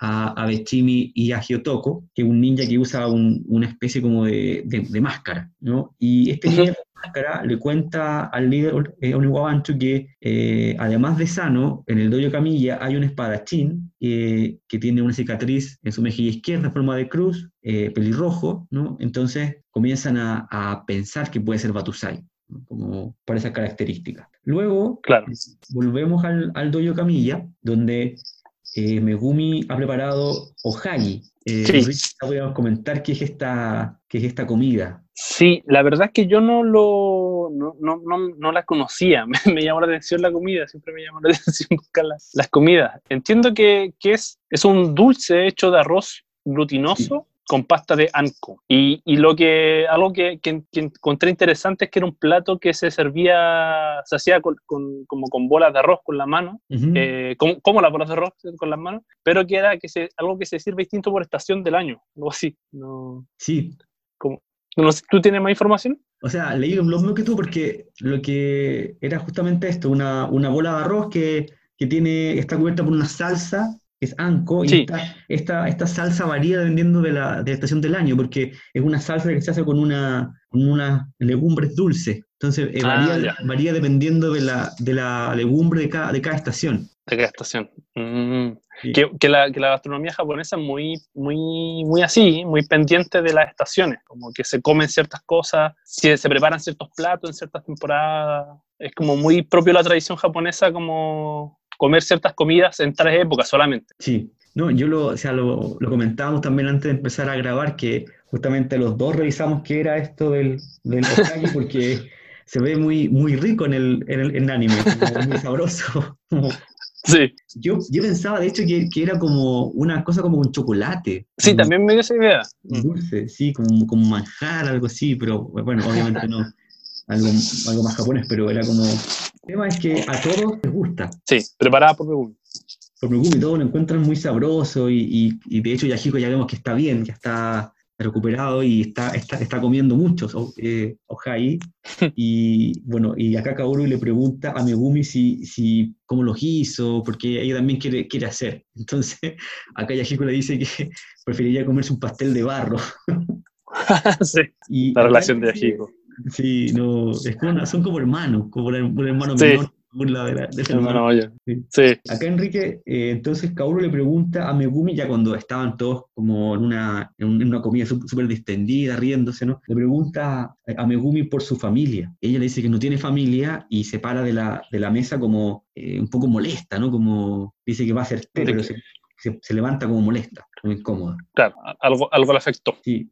a, a y a Hyotoko, que es un ninja que usa una especie como de, de, máscara, ¿no? Y este máscara le cuenta al líder eh, Oniwabancho que eh, además de Sano, en el dojo Camilla hay un espadachín que tiene una cicatriz en su mejilla izquierda en forma de cruz, eh, pelirrojo, ¿no? Entonces comienzan a, a pensar que puede ser Batusai como por esa característica. Luego claro. volvemos al, al dojo Camilla, donde eh, Megumi ha preparado Ohagi. Eh, sí. Podríamos comentar qué es, esta, qué es esta comida. Sí, la verdad es que yo no lo no, no, no, la conocía. [LAUGHS] Me, llamó la atención la comida, siempre me llamó la [LAUGHS] atención buscar las comidas. Entiendo que, que, es, es un dulce hecho de arroz glutinoso con pasta de anco. Y, y lo que, algo que, que, encontré interesante es que era un plato que se servía, se hacía con, como con bolas de arroz con la mano, eh, como, las bolas de arroz con las manos, pero que era que se, algo que se sirve distinto por estación del año, algo así. No, sí. Como, no sé, ¿Tú tienes más información? O sea, leí lo mismo que tú porque lo que era justamente esto, una, una bola de arroz que, que tiene, está cubierta por una salsa es anco, y esta, esta, salsa varía dependiendo de la, de la, estación del año, porque es una salsa que se hace con una, con una legumbres dulce. Entonces eh, ah, varía, varía, dependiendo de la, de la legumbre de cada, de cada estación. De cada estación. Mm. Que, que, la, que, la, gastronomía japonesa es muy, muy, muy así, muy pendiente de las estaciones, como que se comen ciertas cosas, se, se preparan ciertos platos en ciertas temporadas. Es como muy propio la tradición japonesa como comer ciertas comidas en tales épocas solamente. Sí, no, yo lo, o sea, lo, lo, comentábamos también antes de empezar a grabar, que justamente los dos revisamos qué era esto del, del porque se ve muy, muy rico en el, en el anime, muy sabroso. [LAUGHS] Sí. Yo, yo pensaba, de hecho, que, que, era como una cosa como un chocolate. Sí, también me dio esa idea. Dulce, sí, como, como manjar, algo así, pero bueno, obviamente no algo, algo más japonés, pero era como... El tema es que a todos les gusta. Sí, preparada por Megumi. Por Megumi, todos lo encuentran muy sabroso y, y, de hecho Yahiko ya vemos que está bien, ya está recuperado y está, está, está comiendo muchos eh, ojai. [LAUGHS] y bueno, y acá Kaoru le pregunta a Megumi si, si cómo los hizo, porque ella también quiere, quiere hacer. [LAUGHS] Entonces, acá Yahiko le dice que [LAUGHS] preferiría comerse un pastel de barro. sí, y la relación de Yahiko. Sí, no, es como son como hermanos, como un hermano menor. Sí. Acá Enrique, eh, entonces Kaoru le pregunta a Megumi, ya cuando estaban todos como en una, en una comida súper distendida, riéndose, ¿no? Le pregunta a Megumi por su familia. Ella le dice que no tiene familia y se para de la, de la mesa como eh, un poco molesta, ¿no? Como dice que va a hacer té, pero se, se, levanta como molesta, muy incómoda. Claro, algo, algo le afectó. Sí,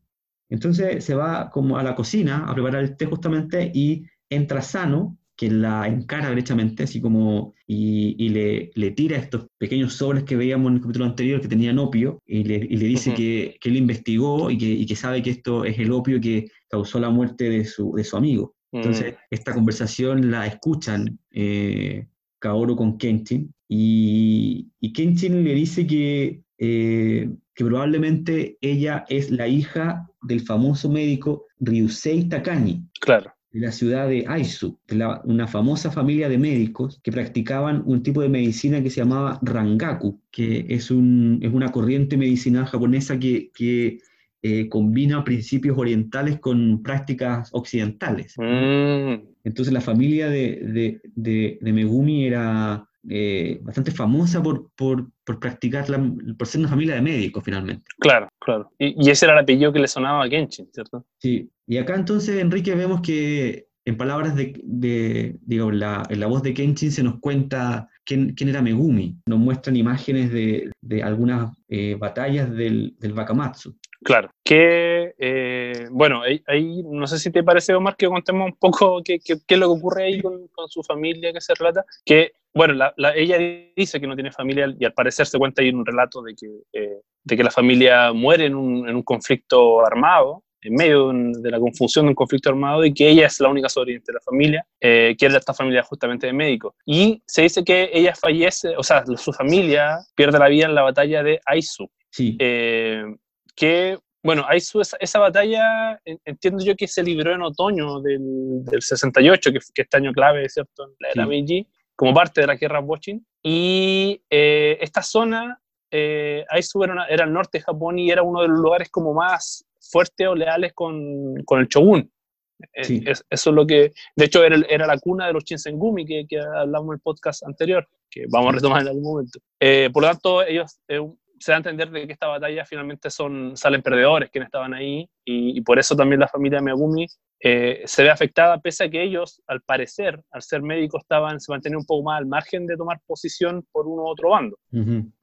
entonces se va como a la cocina a preparar el té justamente y entra Sano, que la encara derechamente, así como, y, le, le, tira estos pequeños sobres que veíamos en el capítulo anterior que tenían opio, y le, y le dice que, que, él investigó y que, y que, sabe que esto es el opio que causó la muerte de su, de su amigo. Entonces, mm. esta conversación la escuchan eh, Kaoru con Kenshin, y, y Kenshin le dice que eh, que probablemente ella es la hija del famoso médico Ryusei Takani. Claro. De la ciudad de Aizu, una famosa familia de médicos que practicaban un tipo de medicina que se llamaba Rangaku, que es, un, es una corriente medicinal japonesa que, que eh, combina principios orientales con prácticas occidentales. Mm. Entonces la familia de, de, Megumi era eh, bastante famosa por, por, por practicarla, por ser una familia de médicos finalmente. Claro, claro. Y, ese era el apellido que le sonaba a Kenshin, ¿cierto? Sí, y acá entonces, Enrique, vemos que en palabras de, de digo, la, en la voz de Kenshin se nos cuenta quién, era Megumi. Nos muestran imágenes de, algunas eh, batallas del, del Bakamatsu. Claro, que eh, bueno, ahí, no sé si te parece, Omar, que contemos un poco qué, qué, es lo que ocurre ahí con, su familia que se relata, que bueno, la, ella dice que no tiene familia y al parecer se cuenta ahí un relato de que, eh, de que la familia muere en un, en un conflicto armado, en medio de la confusión de un conflicto armado y que ella es la única sobreviviente de la familia, eh, que era esta familia justamente de médicos. Y se dice que ella fallece, o sea, su familia pierde la vida en la batalla de Aizu. Sí. Eh, que, bueno, Aizu, esa, esa, batalla entiendo yo que se libró en otoño del, del 68, que, que este año clave, ¿cierto? En la era Meiji, como parte de la guerra Watching. Y eh, esta zona eh, Aizu era, era, el norte de Japón y era uno de los lugares como más fuertes o leales con, con el shogun. Eh, eso es lo que, de hecho, era, era la cuna de los Shinsengumi que, que hablamos en el podcast anterior, que vamos a retomar en algún momento. Eh, por lo tanto, ellos, eh, se da a entender de que esta batalla finalmente son, salen perdedores quienes estaban ahí, y, por eso también la familia Megumi eh, se ve afectada, pese a que ellos, al parecer, al ser médicos, estaban, se mantenían un poco más al margen de tomar posición por uno u otro bando.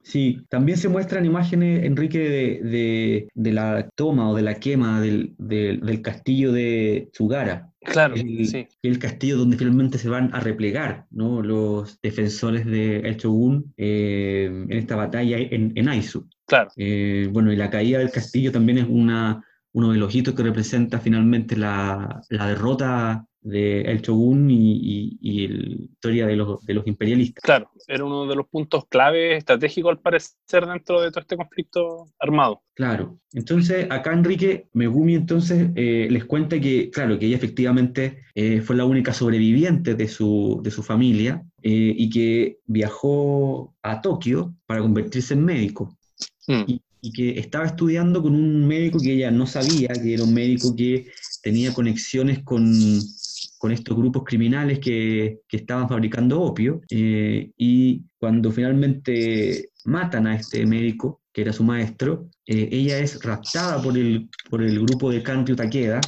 Sí, también se muestran imágenes, Enrique, de, de, la toma o de la quema del, del, castillo de Tsugara. Claro, el, sí. El castillo donde finalmente se van a replegar ¿no? los defensores de Shogun eh, en esta batalla en, en Aizu. Claro. Eh, bueno, y la caída del castillo también es una uno de los hitos que representa finalmente la, la derrota de El Shogun y, y, la historia de los, de los, imperialistas. Claro, era uno de los puntos clave estratégicos al parecer dentro de todo este conflicto armado. Claro, entonces acá Enrique Megumi entonces eh, les cuenta que, claro, que ella efectivamente eh, fue la única sobreviviente de su, de su familia eh, y que viajó a Tokio para convertirse en médico. Mm. Y, y que estaba estudiando con un médico que ella no sabía, que era un médico que tenía conexiones con, con estos grupos criminales que, que estaban fabricando opio. Eh, y cuando finalmente matan a este médico, que era su maestro, eh, ella es raptada por el, por el grupo de Kanryu Takeda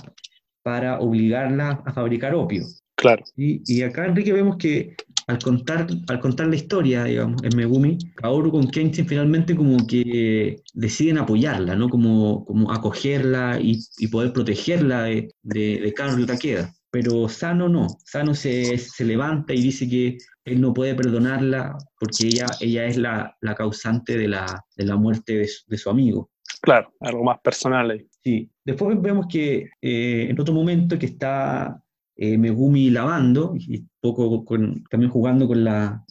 para obligarla a fabricar opio. Claro. Y, y acá, Enrique, vemos que al contar, al contar la historia, digamos, en Megumi, Kaoru con Kenshin finalmente como que deciden apoyarla, ¿no? Como, como acogerla y, y poder protegerla de, de, de Kanryu Takeda. Pero Sano no, Sano se, se, levanta y dice que él no puede perdonarla porque ella, ella es la, la causante de la, de la muerte de su, de su, amigo. Claro, algo más personal ahí. Sí, después vemos que eh, en otro momento que está eh, Megumi lavando, y poco también jugando con, la,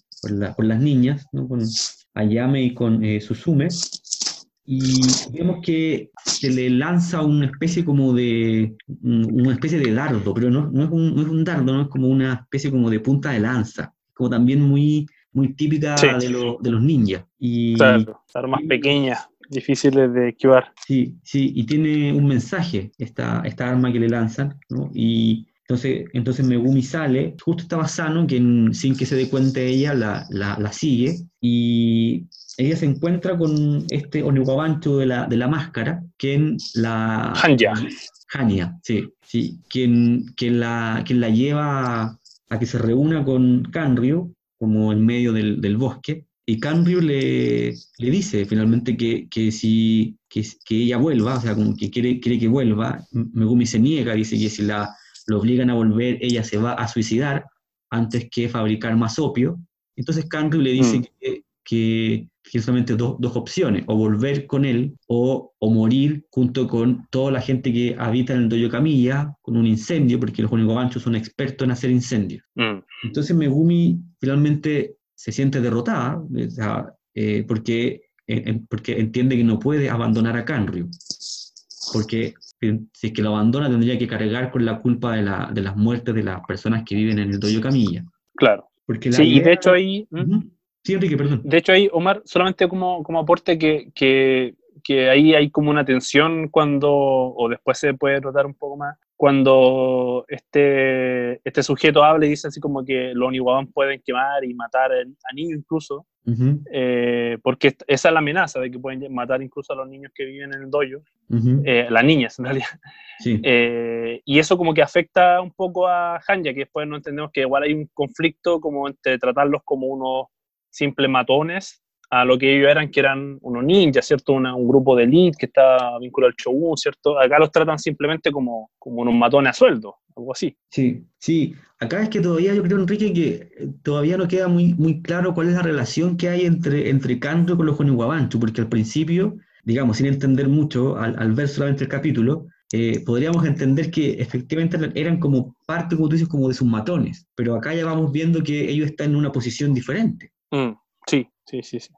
con, las niñas, con Ayame y con eh, Susume, y vemos que se le lanza una especie como de, una especie de dardo, pero no, no, es un, no, es un, dardo, no es como una especie como de punta de lanza, como también muy, muy típica de, de, los ninjas. Y, claro, armas pequeñas difíciles de esquivar. Sí, sí, y tiene un mensaje esta, esta arma que le lanzan, ¿no? Y entonces, entonces Megumi sale, justo estaba sano, que sin que se dé cuenta ella la, la, la, sigue, y ella se encuentra con este Oniwabancho de la, de la máscara, quien la... Hanya. Hanya, sí, sí, quien, quien, la, quien la lleva a, que se reúna con Kanryu, como en medio del, del bosque, y Kanryu le, le dice finalmente que, que si que, que, ella vuelva, o sea, como que quiere, quiere que vuelva, Megumi se niega, dice que si la lo obligan a volver, ella se va a suicidar antes que fabricar más opio. Entonces Kanryu le dice mm. que, que, solamente dos, dos, opciones, o volver con él o, o, morir junto con toda la gente que habita en el Doyo Camilla con un incendio, porque los Onigobanchos son expertos en hacer incendios. Mm. Entonces Megumi finalmente se siente derrotada, eh, porque, eh, porque entiende que no puede abandonar a Kanryu, porque si es que lo abandona, tendría que cargar con la culpa de, la, de las muertes de las personas que viven en el Doyo Camilla. Claro. Porque sí, y de hecho ahí... Sí, Enrique, perdón. De hecho ahí, Omar, solamente como, como aporte que, que, porque ahí hay como una tensión cuando, o después se puede notar un poco más, cuando este, este sujeto habla y dice así como que los Oniwaban pueden quemar y matar a niños incluso, eh, porque esa es la amenaza de que pueden matar incluso a los niños que viven en el dojo, eh, las niñas en realidad. [LAUGHS] Eh, y eso como que afecta un poco a Hanya, que después no entendemos que igual hay un conflicto como entre tratarlos como unos simples matones a lo que ellos eran, que eran unos ninjas, ¿cierto? un grupo de elite que está vinculado al shogun, ¿cierto? Acá los tratan simplemente como, como unos matones a sueldo, algo así. Sí, sí. Acá es que todavía yo creo, Enrique, que eh, todavía no queda muy, muy claro cuál es la relación que hay entre, entre Kando con los Oniwabanchu, porque al principio, digamos, sin entender mucho, al, ver solamente el capítulo, eh, podríamos entender que efectivamente eran como parte, como tú dices, como de sus matones, pero acá ya vamos viendo que ellos están en una posición diferente. Mm, sí, Sí, sí, sí.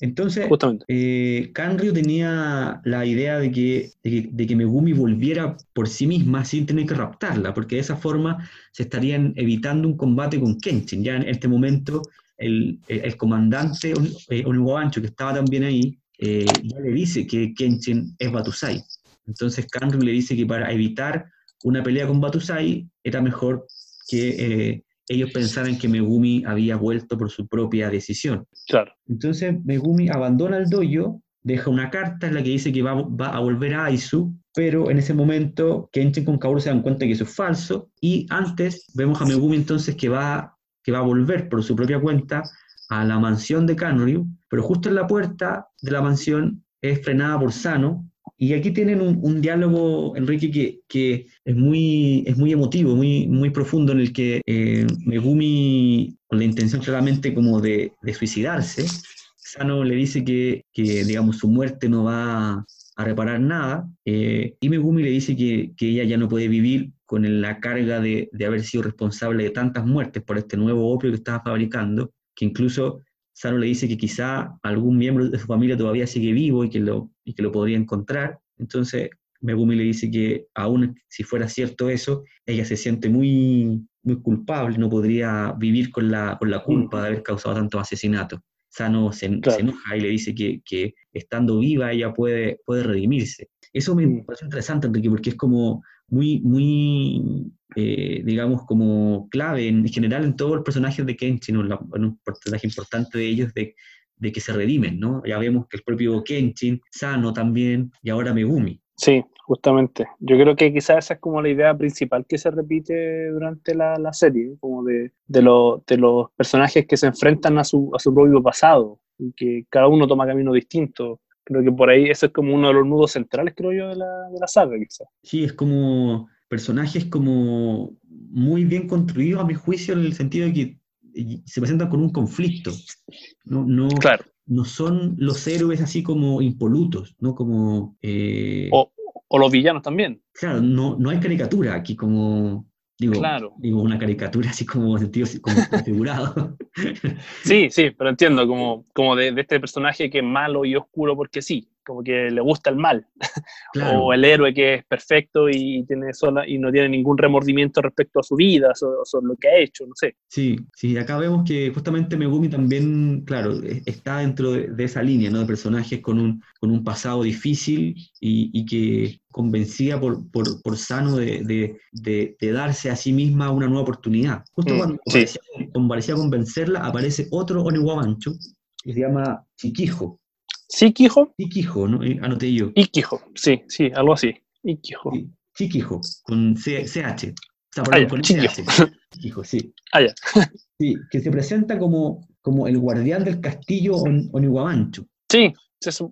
Entonces, eh, Kanryu tenía la idea de que, de que, Megumi volviera por sí misma sin tener que raptarla, porque de esa forma se estarían evitando un combate con Kenshin. Ya en este momento, el, el, comandante eh, que estaba también ahí, eh, ya le dice que Kenshin es Batusai. Entonces, Kanryu le dice que para evitar una pelea con Batusai era mejor que eh, ellos pensaran que Megumi había vuelto por su propia decisión. Claro. Entonces Megumi abandona el dojo, deja una carta en la que dice que va, a volver a Aizu, pero en ese momento Kenshin con Kaoru se dan cuenta que eso es falso, y antes vemos a Megumi entonces que va, que va a volver por su propia cuenta a la mansión de Kanryu, pero justo en la puerta de la mansión es frenada por Sano, y aquí tienen un, diálogo, Enrique, que, es, muy, es muy emotivo, muy, muy profundo, en el que eh, Megumi, con la intención claramente como de, suicidarse, Sano le dice que, que, digamos, su muerte no va a reparar nada, eh, y Megumi le dice que, que, ella ya no puede vivir con la carga de, de haber sido responsable de tantas muertes por este nuevo opio que estaba fabricando, que incluso Sano le dice que quizá algún miembro de su familia todavía sigue vivo y que lo, y que lo podría encontrar. Entonces, Megumi le dice que aún si fuera cierto eso, ella se siente muy, muy culpable, no podría vivir con la, con la culpa de haber causado tantos asesinatos. Sano se, enoja y le dice que, que, estando viva ella puede, puede redimirse. Eso me parece interesante, Enrique, porque es como muy, muy eh, digamos, como clave en general en todos los personajes de Kenshin, en un personaje importante de ellos, de, de, que se redimen, ¿no? Ya vemos que el propio Kenshin, Sano también, y ahora Megumi. Sí, justamente. Yo creo que quizás esa es como la idea principal que se repite durante la, la serie, como de, de, de, los personajes que se enfrentan a su, a su propio pasado, y que cada uno toma camino distinto. Creo que por ahí eso es como uno de los nudos centrales, creo yo, de la, de la saga, quizás. Sí, es como personajes como muy bien construidos, a mi juicio, en el sentido de que se presentan con un conflicto. No, no, no son los héroes así como impolutos, ¿no? Como, eh, o, o, los villanos también. Claro, no, no hay caricatura aquí como... Digo, claro. digo, una caricatura así como sentido como [LAUGHS] configurado. Sí, sí, pero entiendo, como, como de, de, este personaje que es malo y oscuro porque sí como que le gusta el mal, o el héroe que es perfecto y, tiene sola, y no tiene ningún remordimiento respecto a su vida, sobre, lo que ha hecho, no sé. Sí, sí, acá vemos que justamente Megumi también, claro, e, está dentro de, esa línea, ¿no? De personajes con un, con un pasado difícil y, que convencía por, por, por Sano de, de, de, darse a sí misma una nueva oportunidad. Justo mm, cuando, parecía, convencerla, aparece otro Oniwabancho que se llama Chiquijo Sikijo. Sikijo, ¿no? Eh, anoté yo. Ikijo, sí, sí, algo así. Ikijo. Sí. Chiquijo, con C, CH. Con CH. Chiquijo, sí. Ah, ya. [LAUGHS] sí, que se presenta como, como el guardián del castillo Oniwabancho. Sí, es,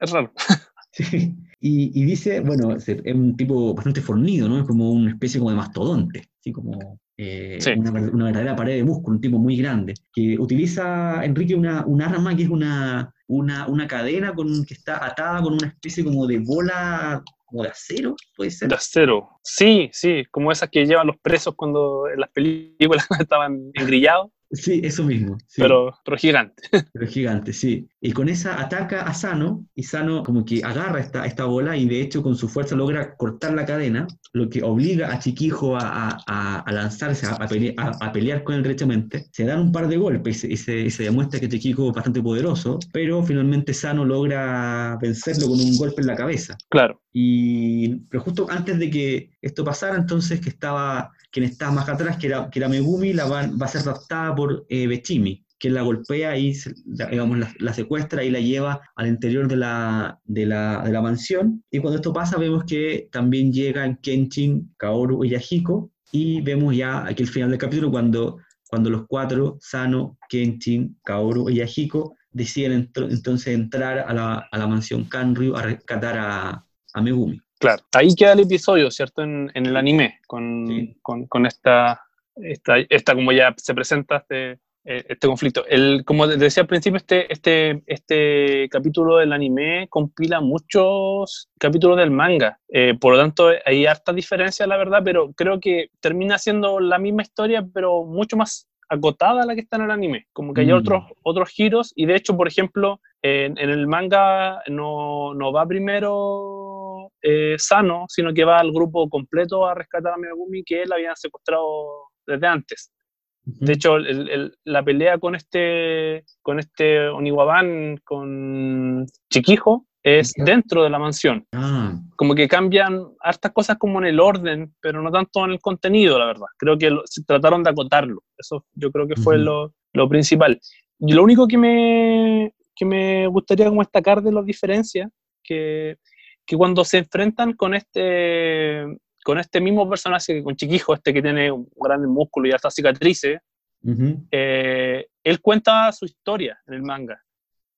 es raro. [LAUGHS] sí, y, y, dice, bueno, es un tipo bastante fornido, ¿no? Es como una especie como de mastodonte, así como eh, una, una, verdadera pared de músculo, un tipo muy grande, que utiliza, Enrique, una, un arma que es una, una, una cadena con, que está atada con una especie como de bola como de acero, puede ser. De acero, sí, sí, como esas que llevan los presos cuando en las películas [LAUGHS] estaban engrillados. Sí, eso mismo. Pero, pero gigante. [LAUGHS] Pero gigante, sí. y con esa ataca a Sano, y Sano como que agarra esta, esta bola y de hecho con su fuerza logra cortar la cadena, lo que obliga a Chiquijo a, a, lanzarse, a, a, pelear con él derechamente. Se dan un par de golpes y se, se, demuestra que Chiquijo es bastante poderoso, pero finalmente Sano logra vencerlo con un golpe en la cabeza. Claro. Y, pero justo antes de que esto pasara, entonces que estaba quien estaba más atrás, que era, que era Megumi, la va, va a ser raptada por eh, Bechimi que la golpea y digamos, la, secuestra y la lleva al interior de la, de, la, de la, mansión. Y cuando esto pasa vemos que también llegan Kenshin, Kaoru y Yahiko y vemos ya aquí el final del capítulo cuando, cuando los cuatro, Sano, Kenshin, Kaoru y Yahiko, deciden entonces entrar a la, a la mansión Kanryu a rescatar a, a, Megumi. Claro, ahí queda el episodio, ¿cierto? En, en el anime, con, con, con esta, esta, esta, como ya se presenta este, eh, este conflicto. El, como decía al principio, este, este, este capítulo del anime compila muchos capítulos del manga. Eh, por lo tanto, hay harta diferencia, la verdad, pero creo que termina siendo la misma historia, pero mucho más acotada a la que está en el anime. Como que hay mm. otros, otros giros, y de hecho, por ejemplo, en, el manga no, no va primero eh, Sano, sino que va al grupo completo a rescatar a Megumi que él había secuestrado desde antes. De hecho, la pelea con este, con este Oniwaban, con Chiquijo, es dentro de la mansión. Ah. Como que cambian hartas cosas como en el orden, pero no tanto en el contenido, la verdad. Creo que se trataron de acotarlo. Eso yo creo que fue lo, lo, principal. Y lo único que me, que me gustaría como destacar de las diferencias, que, que cuando se enfrentan con este con este mismo personaje, con Chiquijo, este que tiene un gran músculo y hasta cicatrices, eh, él cuenta su historia en el manga.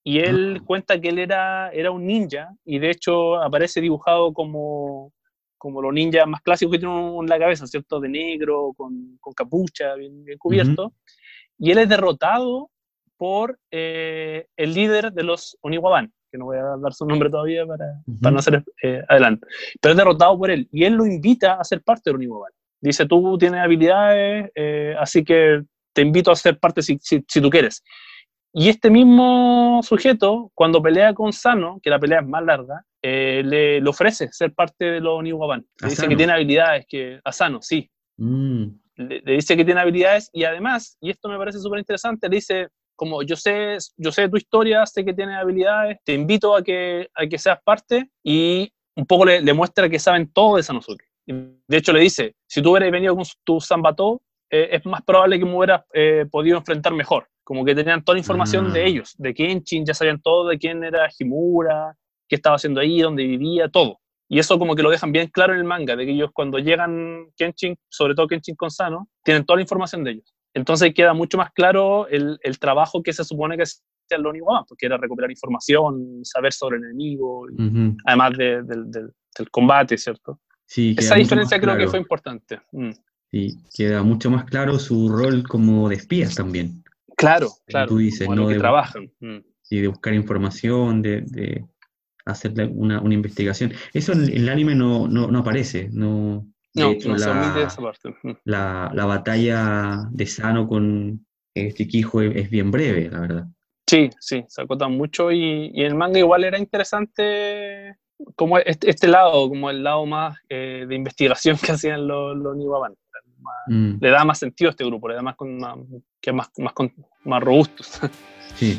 Y él ah. cuenta que él era, era un ninja, y de hecho aparece dibujado como, como los ninjas más clásicos que tienen en la cabeza, ¿cierto? De negro, con, con capucha, bien, cubierto. Y él es derrotado por eh, el líder de los Oniwaban, que no voy a dar su nombre todavía para, para no hacer eh, adelante, pero es derrotado por él y él lo invita a ser parte de Univoban. Dice, tú tienes habilidades, eh, así que te invito a ser parte si, si, tú quieres. Y este mismo sujeto, cuando pelea con Sano, que la pelea es más larga, eh, le, ofrece ser parte de los Oniwaban. Le dice que tiene habilidades, que a Sano, sí. Mm. Le, le, dice que tiene habilidades y además, y esto me parece súper interesante, le dice, como yo sé, yo sé tu historia, sé que tienes habilidades, te invito a que, a que seas parte y un poco le, le muestra que saben todo de Sanosuke. De hecho le dice, si tú hubieras venido con tu Zambato, eh, es más probable que me hubieras eh, podido enfrentar mejor. Como que tenían toda la información de ah. ellos, de Kenshin, ya sabían todo de quién era Himura, qué estaba haciendo ahí, dónde vivía, todo. Y eso como que lo dejan bien claro en el manga, de que ellos cuando llegan Kenshin, sobre todo Kenshin con Sano, tienen toda la información de ellos. Entonces queda mucho más claro el, el trabajo que se supone que hacía el Oniwa, porque era recuperar información, saber sobre el enemigo, además de, del combate, ¿cierto? Sí, Esa diferencia creo que fue importante. Mm. Sí, queda mucho más claro su rol como de espías también. Claro, claro. Tú dices, ¿no? Que de, trabajan. Mm. Sí, de buscar información, de, de hacer una, una, investigación. Eso en, el anime no, no, no aparece, no, no, no la, esa parte. La, la, batalla de Sano con este Quijo es, bien breve, la verdad. Sí, sí, se acotan mucho y, y el manga igual era interesante como este, este lado, como el lado más eh, de investigación [LAUGHS] que hacían los, los Niwaban. Mm. Le da más sentido a este grupo, le da más, con, más que más, más, más robustos. [LAUGHS] Sí.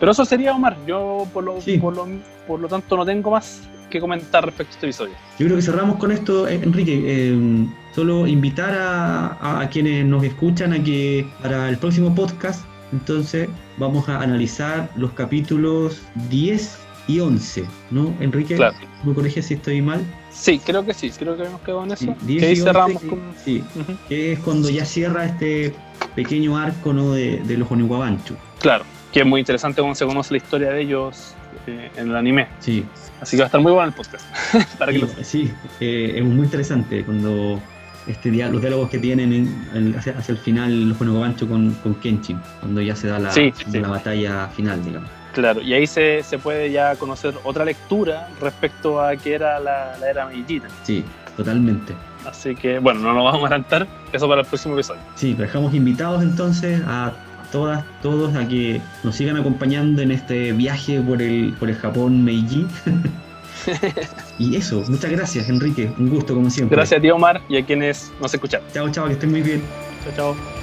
Pero eso sería Omar. Yo, por lo, por lo, por lo tanto, no tengo más que comentar respecto a este episodio. Yo creo que cerramos con esto, eh, Enrique. Eh, solo invitar a, a, quienes nos escuchan a que para el próximo podcast, entonces, vamos a analizar los capítulos 10 y 11, ¿no, Enrique? Claro. ¿Me corriges si estoy mal? Sí, creo que sí, creo que hemos quedado en eso. Sí, que ahí cerramos con... Sí, que es cuando ya cierra este pequeño arco ¿no? de, de los Oniwabanchu. Claro, que es muy interesante cuando se conoce la historia de ellos eh, en el anime. Sí. Así que va a estar muy bueno el podcast. [LAUGHS] para sí, que sí eh, es muy interesante cuando este los diálogos que tienen hacia, el final los Oniwabanchu con, con Kenshin, cuando ya se da la, la batalla final, digamos. Claro, y ahí se, se, puede ya conocer otra lectura respecto a qué era la, la era Meijita. Sí, totalmente. Así que, bueno, no nos vamos a adelantar, eso para el próximo episodio. Sí, dejamos invitados entonces a todas, todos a que nos sigan acompañando en este viaje por el, por el Japón Meiji. [LAUGHS] y eso, muchas gracias Enrique, un gusto como siempre. Gracias a ti Omar y a quienes nos escuchan. Chao, chao, que estén muy bien. Chao, chao.